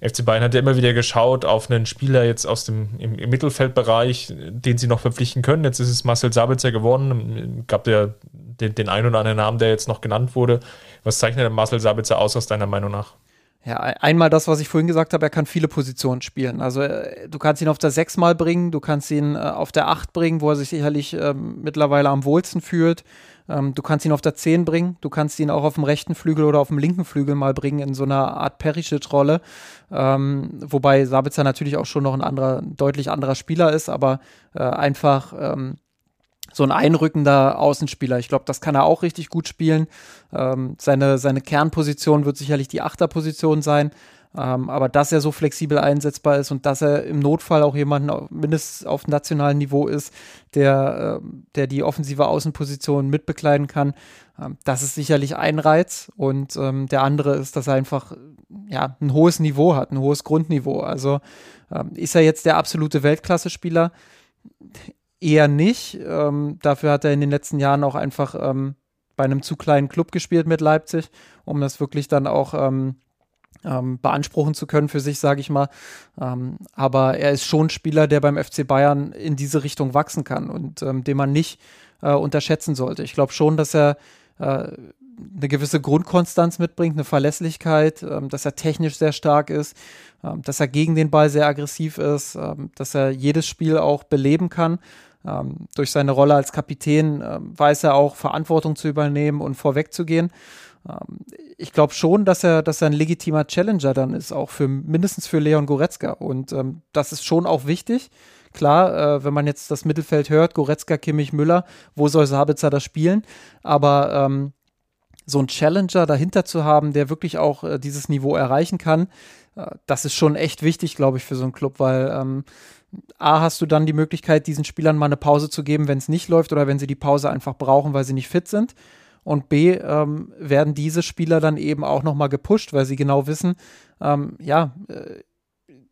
FC Bayern hat ja immer wieder geschaut auf einen Spieler jetzt aus dem im, im, Mittelfeldbereich, den sie noch verpflichten können. Jetzt ist es Marcel Sabitzer geworden. Gab ja den, den einen oder anderen Namen, der jetzt noch genannt wurde. Was zeichnet Marcel Sabitzer aus, aus deiner Meinung nach?
Ja, einmal das, was ich vorhin gesagt habe, er kann viele Positionen spielen. Also äh, du kannst ihn auf der 6 mal bringen, du kannst ihn äh, auf der 8 bringen, wo er sich sicherlich ähm, mittlerweile am wohlsten fühlt. Ähm, du kannst ihn auf der 10 bringen, du kannst ihn auch auf dem rechten Flügel oder auf dem linken Flügel mal bringen in so einer Art Perisic-Rolle. Ähm, wobei Sabitzer natürlich auch schon noch ein anderer, deutlich anderer Spieler ist, aber äh, einfach ähm, so ein einrückender Außenspieler. Ich glaube, das kann er auch richtig gut spielen. Ähm, seine, seine Kernposition wird sicherlich die Achterposition sein. Ähm, aber dass er so flexibel einsetzbar ist und dass er im Notfall auch jemanden mindestens auf nationalem Niveau ist, der, äh, der die offensive Außenposition mitbekleiden kann, ähm, das ist sicherlich ein Reiz. Und ähm, der andere ist, dass er einfach ja, ein hohes Niveau hat, ein hohes Grundniveau. Also ähm, ist er jetzt der absolute Weltklasse-Spieler? Eher nicht. Ähm, dafür hat er in den letzten Jahren auch einfach ähm, bei einem zu kleinen Club gespielt mit Leipzig, um das wirklich dann auch ähm, beanspruchen zu können für sich, sage ich mal. Ähm, aber er ist schon ein Spieler, der beim FC Bayern in diese Richtung wachsen kann und ähm, den man nicht äh, unterschätzen sollte. Ich glaube schon, dass er äh, eine gewisse Grundkonstanz mitbringt, eine Verlässlichkeit, ähm, dass er technisch sehr stark ist, ähm, dass er gegen den Ball sehr aggressiv ist, ähm, dass er jedes Spiel auch beleben kann. Durch seine Rolle als Kapitän weiß er auch, Verantwortung zu übernehmen und vorwegzugehen. Ähm, ich glaube schon, dass er, dass er ein legitimer Challenger dann ist, auch für mindestens für Leon Goretzka. Und ähm, das ist schon auch wichtig. Klar, äh, wenn man jetzt das Mittelfeld hört, Goretzka, Kimmich, Müller, wo soll Sabitzer das spielen? Aber ähm, so ein Challenger dahinter zu haben, der wirklich auch äh, dieses Niveau erreichen kann, äh, das ist schon echt wichtig, glaube ich, für so einen Club, weil ähm, A, hast du dann die Möglichkeit, diesen Spielern mal eine Pause zu geben, wenn es nicht läuft oder wenn sie die Pause einfach brauchen, weil sie nicht fit sind. Und B, ähm, werden diese Spieler dann eben auch nochmal gepusht, weil sie genau wissen, ähm, ja, äh,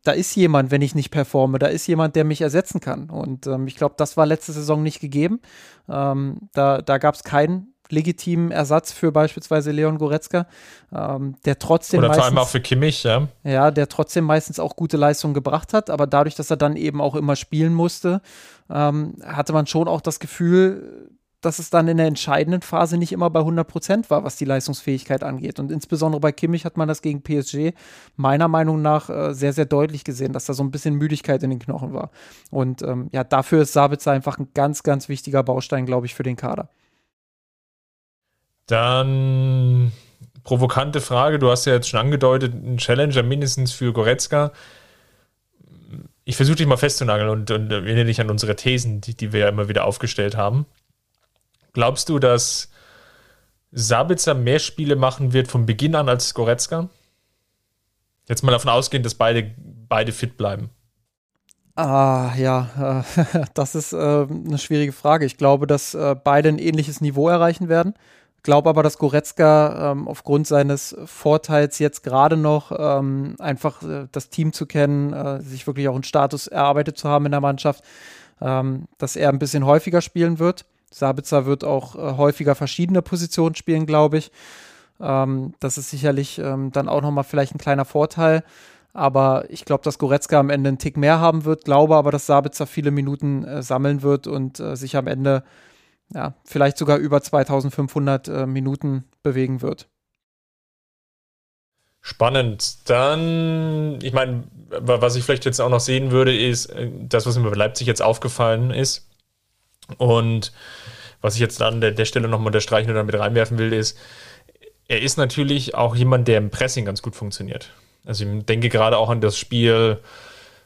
da ist jemand, wenn ich nicht performe, da ist jemand, der mich ersetzen kann. Und ähm, ich glaube, das war letzte Saison nicht gegeben. Ähm, da da gab es keinen legitimen Ersatz für beispielsweise Leon Goretzka, ähm, der trotzdem
Oder vor allem auch für Kimmich, ja.
Ja, der trotzdem meistens auch gute Leistungen gebracht hat, aber dadurch, dass er dann eben auch immer spielen musste, ähm, hatte man schon auch das Gefühl, dass es dann in der entscheidenden Phase nicht immer bei 100 Prozent war, was die Leistungsfähigkeit angeht. Und insbesondere bei Kimmich hat man das gegen PSG meiner Meinung nach äh, sehr, sehr deutlich gesehen, dass da so ein bisschen Müdigkeit in den Knochen war. Und ähm, ja, dafür ist Sabitzer einfach ein ganz, ganz wichtiger Baustein, glaube ich, für den Kader.
Dann provokante Frage, du hast ja jetzt schon angedeutet, ein Challenger mindestens für Goretzka. Ich versuche dich mal festzunageln und, und erinnere dich an unsere Thesen, die, die wir ja immer wieder aufgestellt haben. Glaubst du, dass Sabitzer mehr Spiele machen wird von Beginn an als Goretzka? Jetzt mal davon ausgehen, dass beide, beide fit bleiben.
Ah, ja, äh, [LAUGHS] das ist äh, eine schwierige Frage. Ich glaube, dass äh, beide ein ähnliches Niveau erreichen werden. Glaube aber, dass Goretzka ähm, aufgrund seines Vorteils jetzt gerade noch ähm, einfach das Team zu kennen, sich wirklich auch einen Status erarbeitet zu haben in der Mannschaft, ähm, dass er ein bisschen häufiger spielen wird. Sabitzer wird auch äh, häufiger verschiedene Positionen spielen, glaube ich. Ähm, das ist sicherlich ähm, dann auch nochmal vielleicht ein kleiner Vorteil. Aber ich glaube, dass Goretzka am Ende einen Tick mehr haben wird, glaube aber, dass Sabitzer viele Minuten äh, sammeln wird und äh, sich am Ende ja, vielleicht sogar über 2500 äh, Minuten bewegen wird.
Spannend. Dann, ich meine, was ich vielleicht jetzt auch noch sehen würde, ist äh, das, was mir bei Leipzig jetzt aufgefallen ist. Und was ich jetzt an der, der Stelle nochmal unterstreichen oder mit reinwerfen will, ist, er ist natürlich auch jemand, der im Pressing ganz gut funktioniert. Also ich denke gerade auch an das Spiel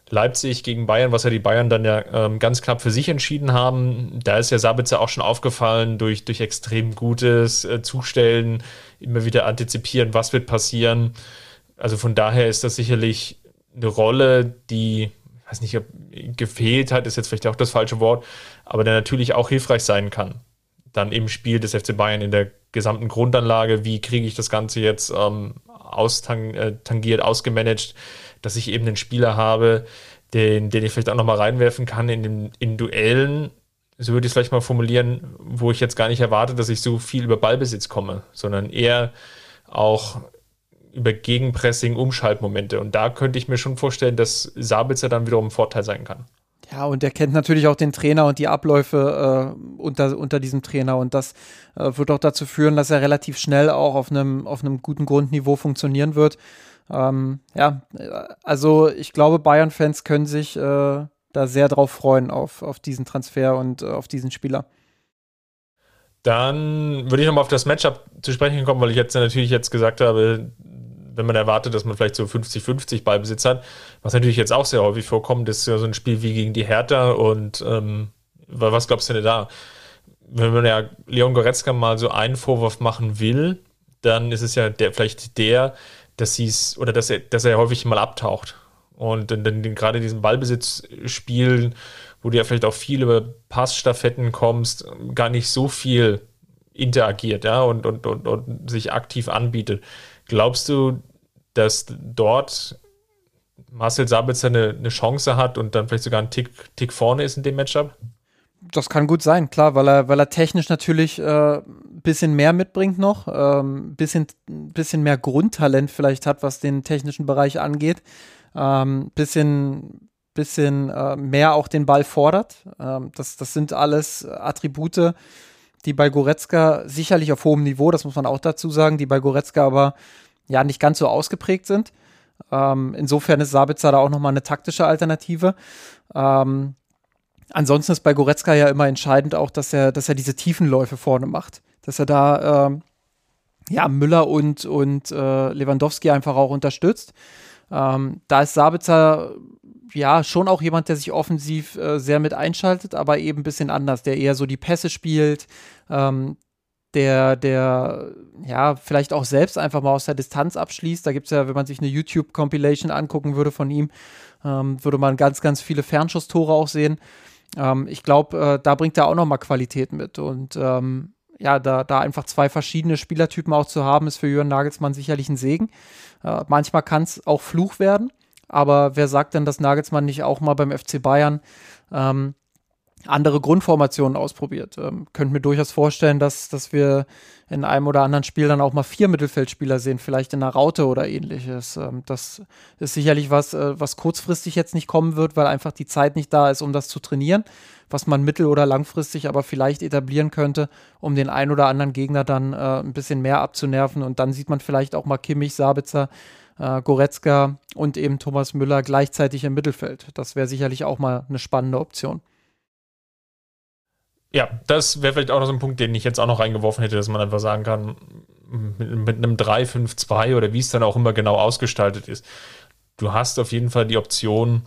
Leipzig gegen Bayern, was ja die Bayern dann ja ähm, ganz knapp für sich entschieden haben. Da ist ja Sabitzer auch schon aufgefallen durch, durch extrem gutes äh, Zustellen, immer wieder antizipieren, was wird passieren. Also von daher ist das sicherlich eine Rolle, die weiß nicht, gefehlt hat, ist jetzt vielleicht auch das falsche Wort, aber der natürlich auch hilfreich sein kann. Dann im Spiel des FC Bayern in der gesamten Grundanlage, wie kriege ich das Ganze jetzt ähm, austangiert, äh, ausgemanagt, dass ich eben einen Spieler habe, den, den ich vielleicht auch nochmal reinwerfen kann in, den, in Duellen, so würde ich es vielleicht mal formulieren, wo ich jetzt gar nicht erwarte, dass ich so viel über Ballbesitz komme, sondern eher auch über Gegenpressing, Umschaltmomente. Und da könnte ich mir schon vorstellen, dass Sabitzer dann wiederum ein Vorteil sein kann.
Ja, und er kennt natürlich auch den Trainer und die Abläufe äh, unter, unter diesem Trainer. Und das äh, wird auch dazu führen, dass er relativ schnell auch auf einem, auf einem guten Grundniveau funktionieren wird. Ähm, ja, also ich glaube, Bayern-Fans können sich äh, da sehr drauf freuen, auf, auf diesen Transfer und äh, auf diesen Spieler.
Dann würde ich nochmal auf das Matchup zu sprechen kommen, weil ich jetzt natürlich jetzt gesagt habe, wenn man erwartet, dass man vielleicht so 50-50 Ballbesitz hat, was natürlich jetzt auch sehr häufig vorkommt, ist ja so ein Spiel wie gegen die Hertha und ähm, was glaubst du denn da? Wenn man ja Leon Goretzka mal so einen Vorwurf machen will, dann ist es ja der, vielleicht der, dass sie es oder dass er, dass er häufig mal abtaucht. Und dann, dann gerade diesen Ballbesitzspiel, wo du ja vielleicht auch viel über Passstaffetten kommst, gar nicht so viel interagiert, ja, und, und, und, und sich aktiv anbietet. Glaubst du, dass dort Marcel Sabitzer eine, eine Chance hat und dann vielleicht sogar einen Tick, Tick vorne ist in dem Matchup?
Das kann gut sein, klar, weil er, weil er technisch natürlich ein äh, bisschen mehr mitbringt noch, ähm, bisschen, bisschen mehr Grundtalent vielleicht hat, was den technischen Bereich angeht, ähm, bisschen, bisschen äh, mehr auch den Ball fordert. Ähm, das, das sind alles Attribute, die bei Goretzka sicherlich auf hohem Niveau, das muss man auch dazu sagen, die bei Goretzka aber ja nicht ganz so ausgeprägt sind. Ähm, insofern ist Sabitzer da auch nochmal eine taktische Alternative. Ähm, ansonsten ist bei Goretzka ja immer entscheidend auch, dass er, dass er diese Tiefenläufe vorne macht. Dass er da ähm, ja, Müller und, und äh, Lewandowski einfach auch unterstützt. Ähm, da ist Sabitzer ja schon auch jemand, der sich offensiv äh, sehr mit einschaltet, aber eben ein bisschen anders, der eher so die Pässe spielt, ähm, der, der ja vielleicht auch selbst einfach mal aus der Distanz abschließt. Da gibt es ja, wenn man sich eine YouTube-Compilation angucken würde von ihm, ähm, würde man ganz, ganz viele Fernschusstore auch sehen. Ähm, ich glaube, äh, da bringt er auch nochmal Qualität mit. Und ähm, ja, da, da einfach zwei verschiedene Spielertypen auch zu haben, ist für Jürgen Nagelsmann sicherlich ein Segen. Äh, manchmal kann es auch Fluch werden. Aber wer sagt denn, dass Nagelsmann nicht auch mal beim FC Bayern ähm, andere Grundformationen ausprobiert. Ähm, könnte mir durchaus vorstellen, dass, dass wir in einem oder anderen Spiel dann auch mal vier Mittelfeldspieler sehen, vielleicht in einer Raute oder ähnliches. Ähm, das ist sicherlich was, äh, was kurzfristig jetzt nicht kommen wird, weil einfach die Zeit nicht da ist, um das zu trainieren, was man mittel- oder langfristig aber vielleicht etablieren könnte, um den einen oder anderen Gegner dann äh, ein bisschen mehr abzunerven. Und dann sieht man vielleicht auch mal Kimmich, Sabitzer, äh, Goretzka und eben Thomas Müller gleichzeitig im Mittelfeld. Das wäre sicherlich auch mal eine spannende Option.
Ja, das wäre vielleicht auch noch so ein Punkt, den ich jetzt auch noch reingeworfen hätte, dass man einfach sagen kann, mit, mit einem 3-5-2 oder wie es dann auch immer genau ausgestaltet ist, du hast auf jeden Fall die Option,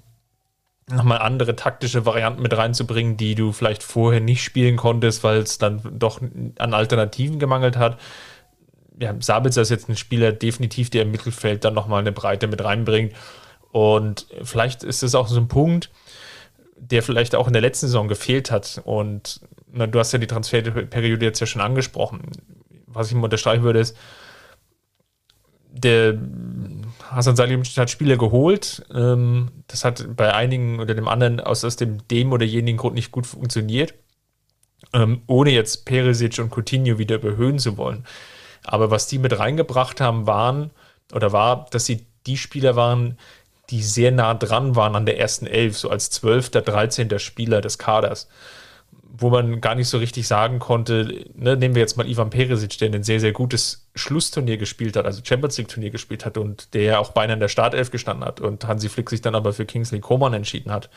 nochmal andere taktische Varianten mit reinzubringen, die du vielleicht vorher nicht spielen konntest, weil es dann doch an Alternativen gemangelt hat. Ja, Sabitzer ist jetzt ein Spieler definitiv, der im Mittelfeld dann nochmal eine Breite mit reinbringt. Und vielleicht ist es auch so ein Punkt, der vielleicht auch in der letzten Saison gefehlt hat. Und na, du hast ja die Transferperiode jetzt ja schon angesprochen. Was ich mal unterstreichen würde, ist, der Hasan Salihamidzic hat Spieler geholt. Ähm, das hat bei einigen oder dem anderen aus, aus dem, dem oder jenigen Grund nicht gut funktioniert. Ähm, ohne jetzt Perisic und Coutinho wieder überhöhen zu wollen. Aber was die mit reingebracht haben, waren oder war, dass sie die Spieler waren, die sehr nah dran waren an der ersten Elf, so als 12., 13. Spieler des Kaders, wo man gar nicht so richtig sagen konnte, ne, nehmen wir jetzt mal Ivan Peresic, der ein sehr, sehr gutes Schlussturnier gespielt hat, also Champions League Turnier gespielt hat und der ja auch beinahe in der Startelf gestanden hat und Hansi Flick sich dann aber für Kingsley Coman entschieden hat.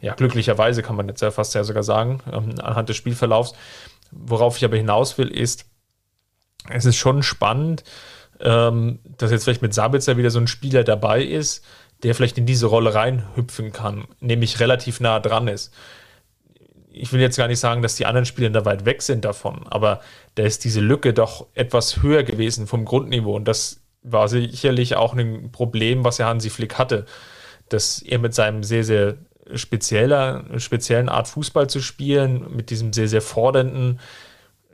Ja, glücklicherweise kann man jetzt ja fast ja sogar sagen, ähm, anhand des Spielverlaufs. Worauf ich aber hinaus will, ist, es ist schon spannend, ähm, dass jetzt vielleicht mit Sabitzer wieder so ein Spieler dabei ist, der vielleicht in diese Rolle reinhüpfen kann, nämlich relativ nah dran ist. Ich will jetzt gar nicht sagen, dass die anderen Spieler da weit weg sind davon, aber da ist diese Lücke doch etwas höher gewesen vom Grundniveau und das war sicherlich auch ein Problem, was ja Hansi Flick hatte, dass er mit seinem sehr, sehr spezieller, speziellen Art Fußball zu spielen, mit diesem sehr, sehr fordernden,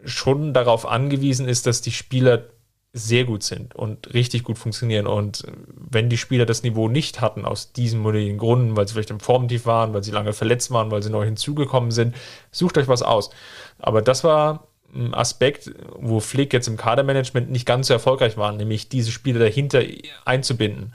schon darauf angewiesen ist, dass die Spieler sehr gut sind und richtig gut funktionieren. Und wenn die Spieler das Niveau nicht hatten, aus diesem oder jenen Gründen, weil sie vielleicht im Formtief waren, weil sie lange verletzt waren, weil sie neu hinzugekommen sind, sucht euch was aus. Aber das war ein Aspekt, wo Flick jetzt im Kadermanagement nicht ganz so erfolgreich war, nämlich diese Spieler dahinter einzubinden.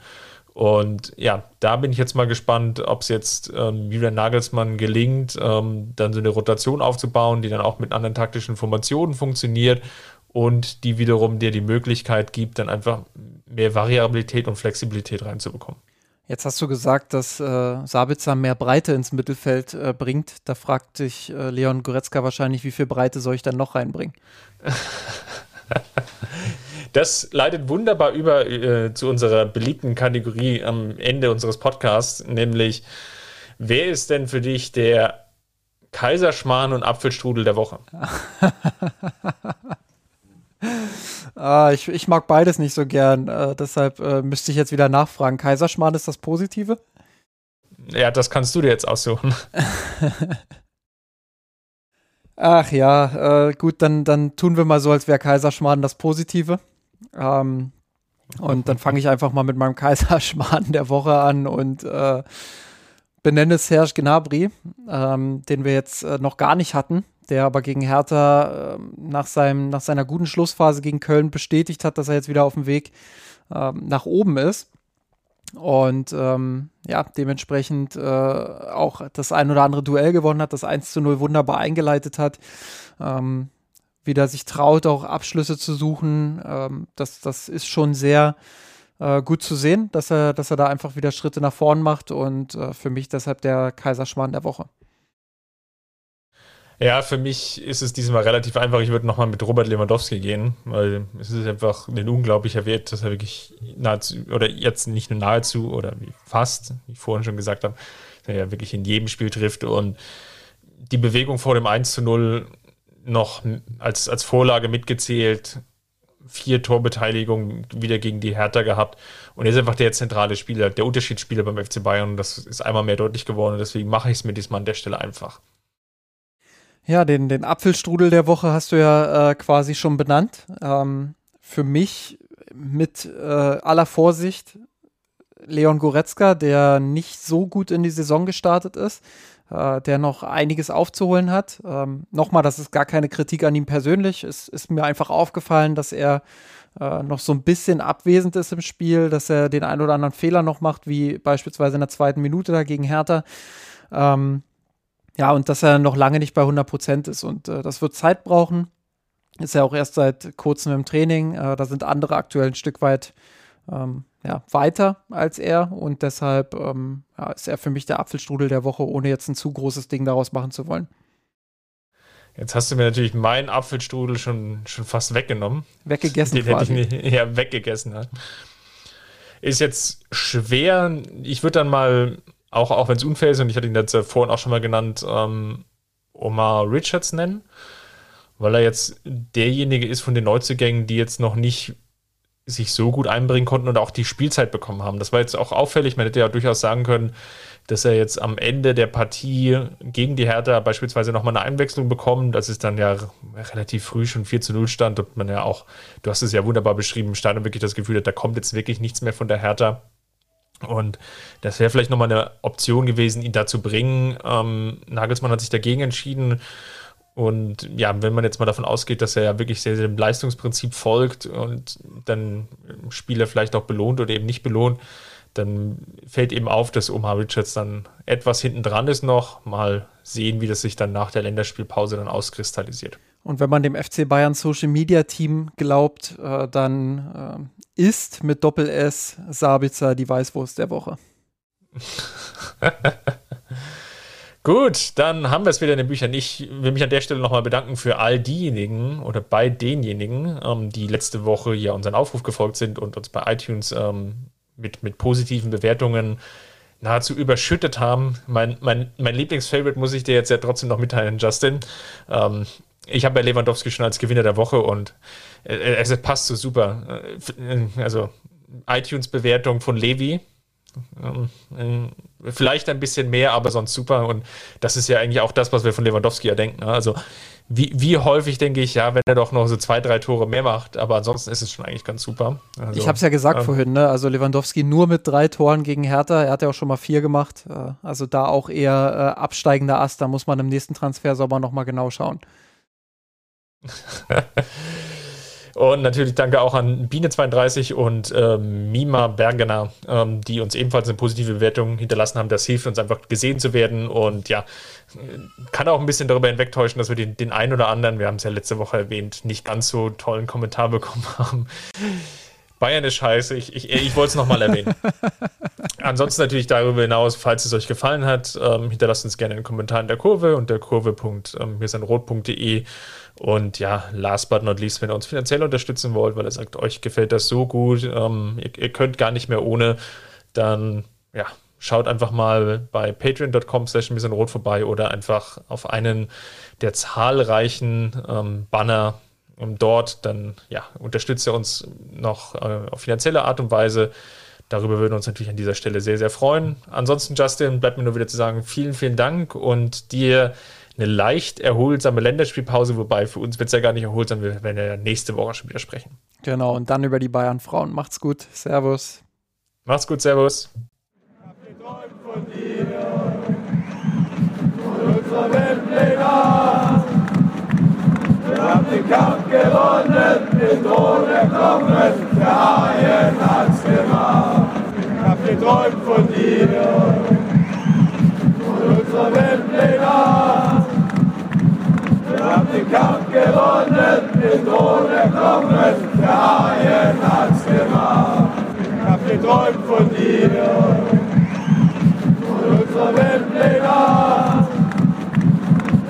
Und ja, da bin ich jetzt mal gespannt, ob es jetzt ähm, Julian Nagelsmann gelingt, ähm, dann so eine Rotation aufzubauen, die dann auch mit anderen taktischen Formationen funktioniert und die wiederum dir die Möglichkeit gibt, dann einfach mehr Variabilität und Flexibilität reinzubekommen.
Jetzt hast du gesagt, dass äh, Sabitzer mehr Breite ins Mittelfeld äh, bringt. Da fragt sich äh, Leon Goretzka wahrscheinlich, wie viel Breite soll ich dann noch reinbringen? [LAUGHS]
Das leitet wunderbar über äh, zu unserer beliebten Kategorie am Ende unseres Podcasts, nämlich wer ist denn für dich der Kaiserschmarrn und Apfelstrudel der Woche? [LAUGHS]
ah, ich, ich mag beides nicht so gern. Äh, deshalb äh, müsste ich jetzt wieder nachfragen. Kaiserschmarrn ist das Positive?
Ja, das kannst du dir jetzt aussuchen. [LAUGHS]
Ach ja, äh, gut, dann, dann tun wir mal so, als wäre Kaiserschmarrn das Positive. Ähm, und dann fange ich einfach mal mit meinem Kaiserschmarrn der Woche an und äh, benenne Serge Gnabry, ähm, den wir jetzt äh, noch gar nicht hatten der aber gegen Hertha äh, nach, seinem, nach seiner guten Schlussphase gegen Köln bestätigt hat, dass er jetzt wieder auf dem Weg äh, nach oben ist. Und ähm, ja, dementsprechend äh, auch das ein oder andere Duell gewonnen hat, das 1 zu 0 wunderbar eingeleitet hat. Ähm, wieder sich traut, auch Abschlüsse zu suchen. Ähm, das, das ist schon sehr äh, gut zu sehen, dass er, dass er da einfach wieder Schritte nach vorn macht und äh, für mich deshalb der Kaiserschmarrn der Woche.
Ja, für mich ist es diesmal relativ einfach. Ich würde nochmal mit Robert Lewandowski gehen, weil es ist einfach ein unglaublicher Wert, dass er wirklich nahezu, oder jetzt nicht nur nahezu oder fast, wie ich vorhin schon gesagt habe, dass er ja wirklich in jedem Spiel trifft und die Bewegung vor dem 1 zu 0 noch als, als Vorlage mitgezählt, vier Torbeteiligungen wieder gegen die Hertha gehabt und er ist einfach der zentrale Spieler, der Unterschiedsspieler beim FC Bayern und das ist einmal mehr deutlich geworden und deswegen mache ich es mir diesmal an der Stelle einfach.
Ja, den, den Apfelstrudel der Woche hast du ja äh, quasi schon benannt. Ähm, für mich mit äh, aller Vorsicht Leon Goretzka, der nicht so gut in die Saison gestartet ist, äh, der noch einiges aufzuholen hat. Ähm, Nochmal, das ist gar keine Kritik an ihm persönlich. Es ist mir einfach aufgefallen, dass er äh, noch so ein bisschen abwesend ist im Spiel, dass er den einen oder anderen Fehler noch macht, wie beispielsweise in der zweiten Minute da gegen Hertha. Ähm, ja, und dass er noch lange nicht bei 100 Prozent ist. Und äh, das wird Zeit brauchen. Ist ja auch erst seit kurzem im Training. Äh, da sind andere aktuell ein Stück weit ähm, ja, weiter als er. Und deshalb ähm, ja, ist er für mich der Apfelstrudel der Woche, ohne jetzt ein zu großes Ding daraus machen zu wollen.
Jetzt hast du mir natürlich meinen Apfelstrudel schon, schon fast weggenommen.
Weggegessen
Den quasi. hätte ich nicht, [LAUGHS] ja, weggegessen. Halt. Ist jetzt schwer. Ich würde dann mal auch, auch wenn es unfair ist, und ich hatte ihn jetzt vorhin auch schon mal genannt, ähm, Omar Richards nennen, weil er jetzt derjenige ist von den Neuzugängen, die jetzt noch nicht sich so gut einbringen konnten und auch die Spielzeit bekommen haben. Das war jetzt auch auffällig. Man hätte ja durchaus sagen können, dass er jetzt am Ende der Partie gegen die Hertha beispielsweise nochmal eine Einwechslung bekommt. Das ist dann ja relativ früh schon 4 zu 0 stand und man ja auch, du hast es ja wunderbar beschrieben, im Stadion wirklich das Gefühl hat, da kommt jetzt wirklich nichts mehr von der Hertha. Und das wäre vielleicht nochmal eine Option gewesen, ihn da zu bringen. Ähm, Nagelsmann hat sich dagegen entschieden. Und ja, wenn man jetzt mal davon ausgeht, dass er ja wirklich sehr, sehr dem Leistungsprinzip folgt und dann Spieler vielleicht auch belohnt oder eben nicht belohnt, dann fällt eben auf, dass Omar Richards dann etwas hinten dran ist noch. Mal sehen, wie das sich dann nach der Länderspielpause dann auskristallisiert.
Und wenn man dem FC Bayern Social Media Team glaubt, äh, dann äh, ist mit Doppel S Sabitzer die Weißwurst der Woche. [LAUGHS]
Gut, dann haben wir es wieder in den Büchern. Ich will mich an der Stelle nochmal bedanken für all diejenigen oder bei denjenigen, ähm, die letzte Woche ja unseren Aufruf gefolgt sind und uns bei iTunes ähm, mit, mit positiven Bewertungen nahezu überschüttet haben. Mein, mein, mein Lieblingsfavorite muss ich dir jetzt ja trotzdem noch mitteilen, Justin. Ähm, ich habe bei Lewandowski schon als Gewinner der Woche und äh, es passt so super. Äh, also iTunes-Bewertung von Levi. Ähm, äh, vielleicht ein bisschen mehr, aber sonst super. Und das ist ja eigentlich auch das, was wir von Lewandowski ja denken. Ne? Also wie, wie häufig denke ich, ja, wenn er doch noch so zwei, drei Tore mehr macht, aber ansonsten ist es schon eigentlich ganz super.
Also, ich habe es ja gesagt ähm, vorhin, ne? also Lewandowski nur mit drei Toren gegen Hertha, er hat ja auch schon mal vier gemacht, äh, also da auch eher äh, absteigender Ast, da muss man im nächsten Transfersommer nochmal genau schauen. [LAUGHS]
Und natürlich danke auch an Biene32 und ähm, Mima Bergener, ähm, die uns ebenfalls eine positive Bewertung hinterlassen haben. Das hilft uns einfach gesehen zu werden und ja, kann auch ein bisschen darüber hinwegtäuschen, dass wir den, den einen oder anderen, wir haben es ja letzte Woche erwähnt, nicht ganz so tollen Kommentar bekommen haben. Bayern ist scheiße, ich, ich, ich wollte es nochmal erwähnen. [LAUGHS] Ansonsten natürlich darüber hinaus, falls es euch gefallen hat, ähm, hinterlasst uns gerne einen Kommentar in der Kurve unter kurve.mirsanrot.de ähm, und ja, last but not least, wenn ihr uns finanziell unterstützen wollt, weil ihr sagt, euch gefällt das so gut, ähm, ihr, ihr, könnt gar nicht mehr ohne, dann ja, schaut einfach mal bei patreon.com slash rot vorbei oder einfach auf einen der zahlreichen ähm, Banner dort dann ja, unterstützt ihr uns noch äh, auf finanzielle Art und Weise. Darüber würden wir uns natürlich an dieser Stelle sehr, sehr freuen. Ansonsten, Justin, bleibt mir nur wieder zu sagen, vielen, vielen Dank und dir eine leicht erholsame Länderspielpause, wobei für uns wird es ja gar nicht erholsam, wir werden ja nächste Woche schon wieder sprechen.
Genau, und dann über die Bayern-Frauen. Macht's gut. Servus.
Macht's gut, Servus. Ich hab
geträumt von dir, von unserer Weltpläne. Wir haben den Kampf gewonnen, den Thron erklommen, der Haien hat's gemacht. Ich hab geträumt von dir, von unserer Weltpläne. Haben den Kampf gewonnen, den Thron erklommen, der Haien hat's gemacht. Ich hab geträumt von dir, von unserer Weltpläne.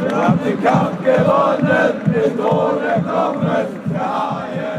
Wir haben den Kampf gewonnen, den Tod erklommen, der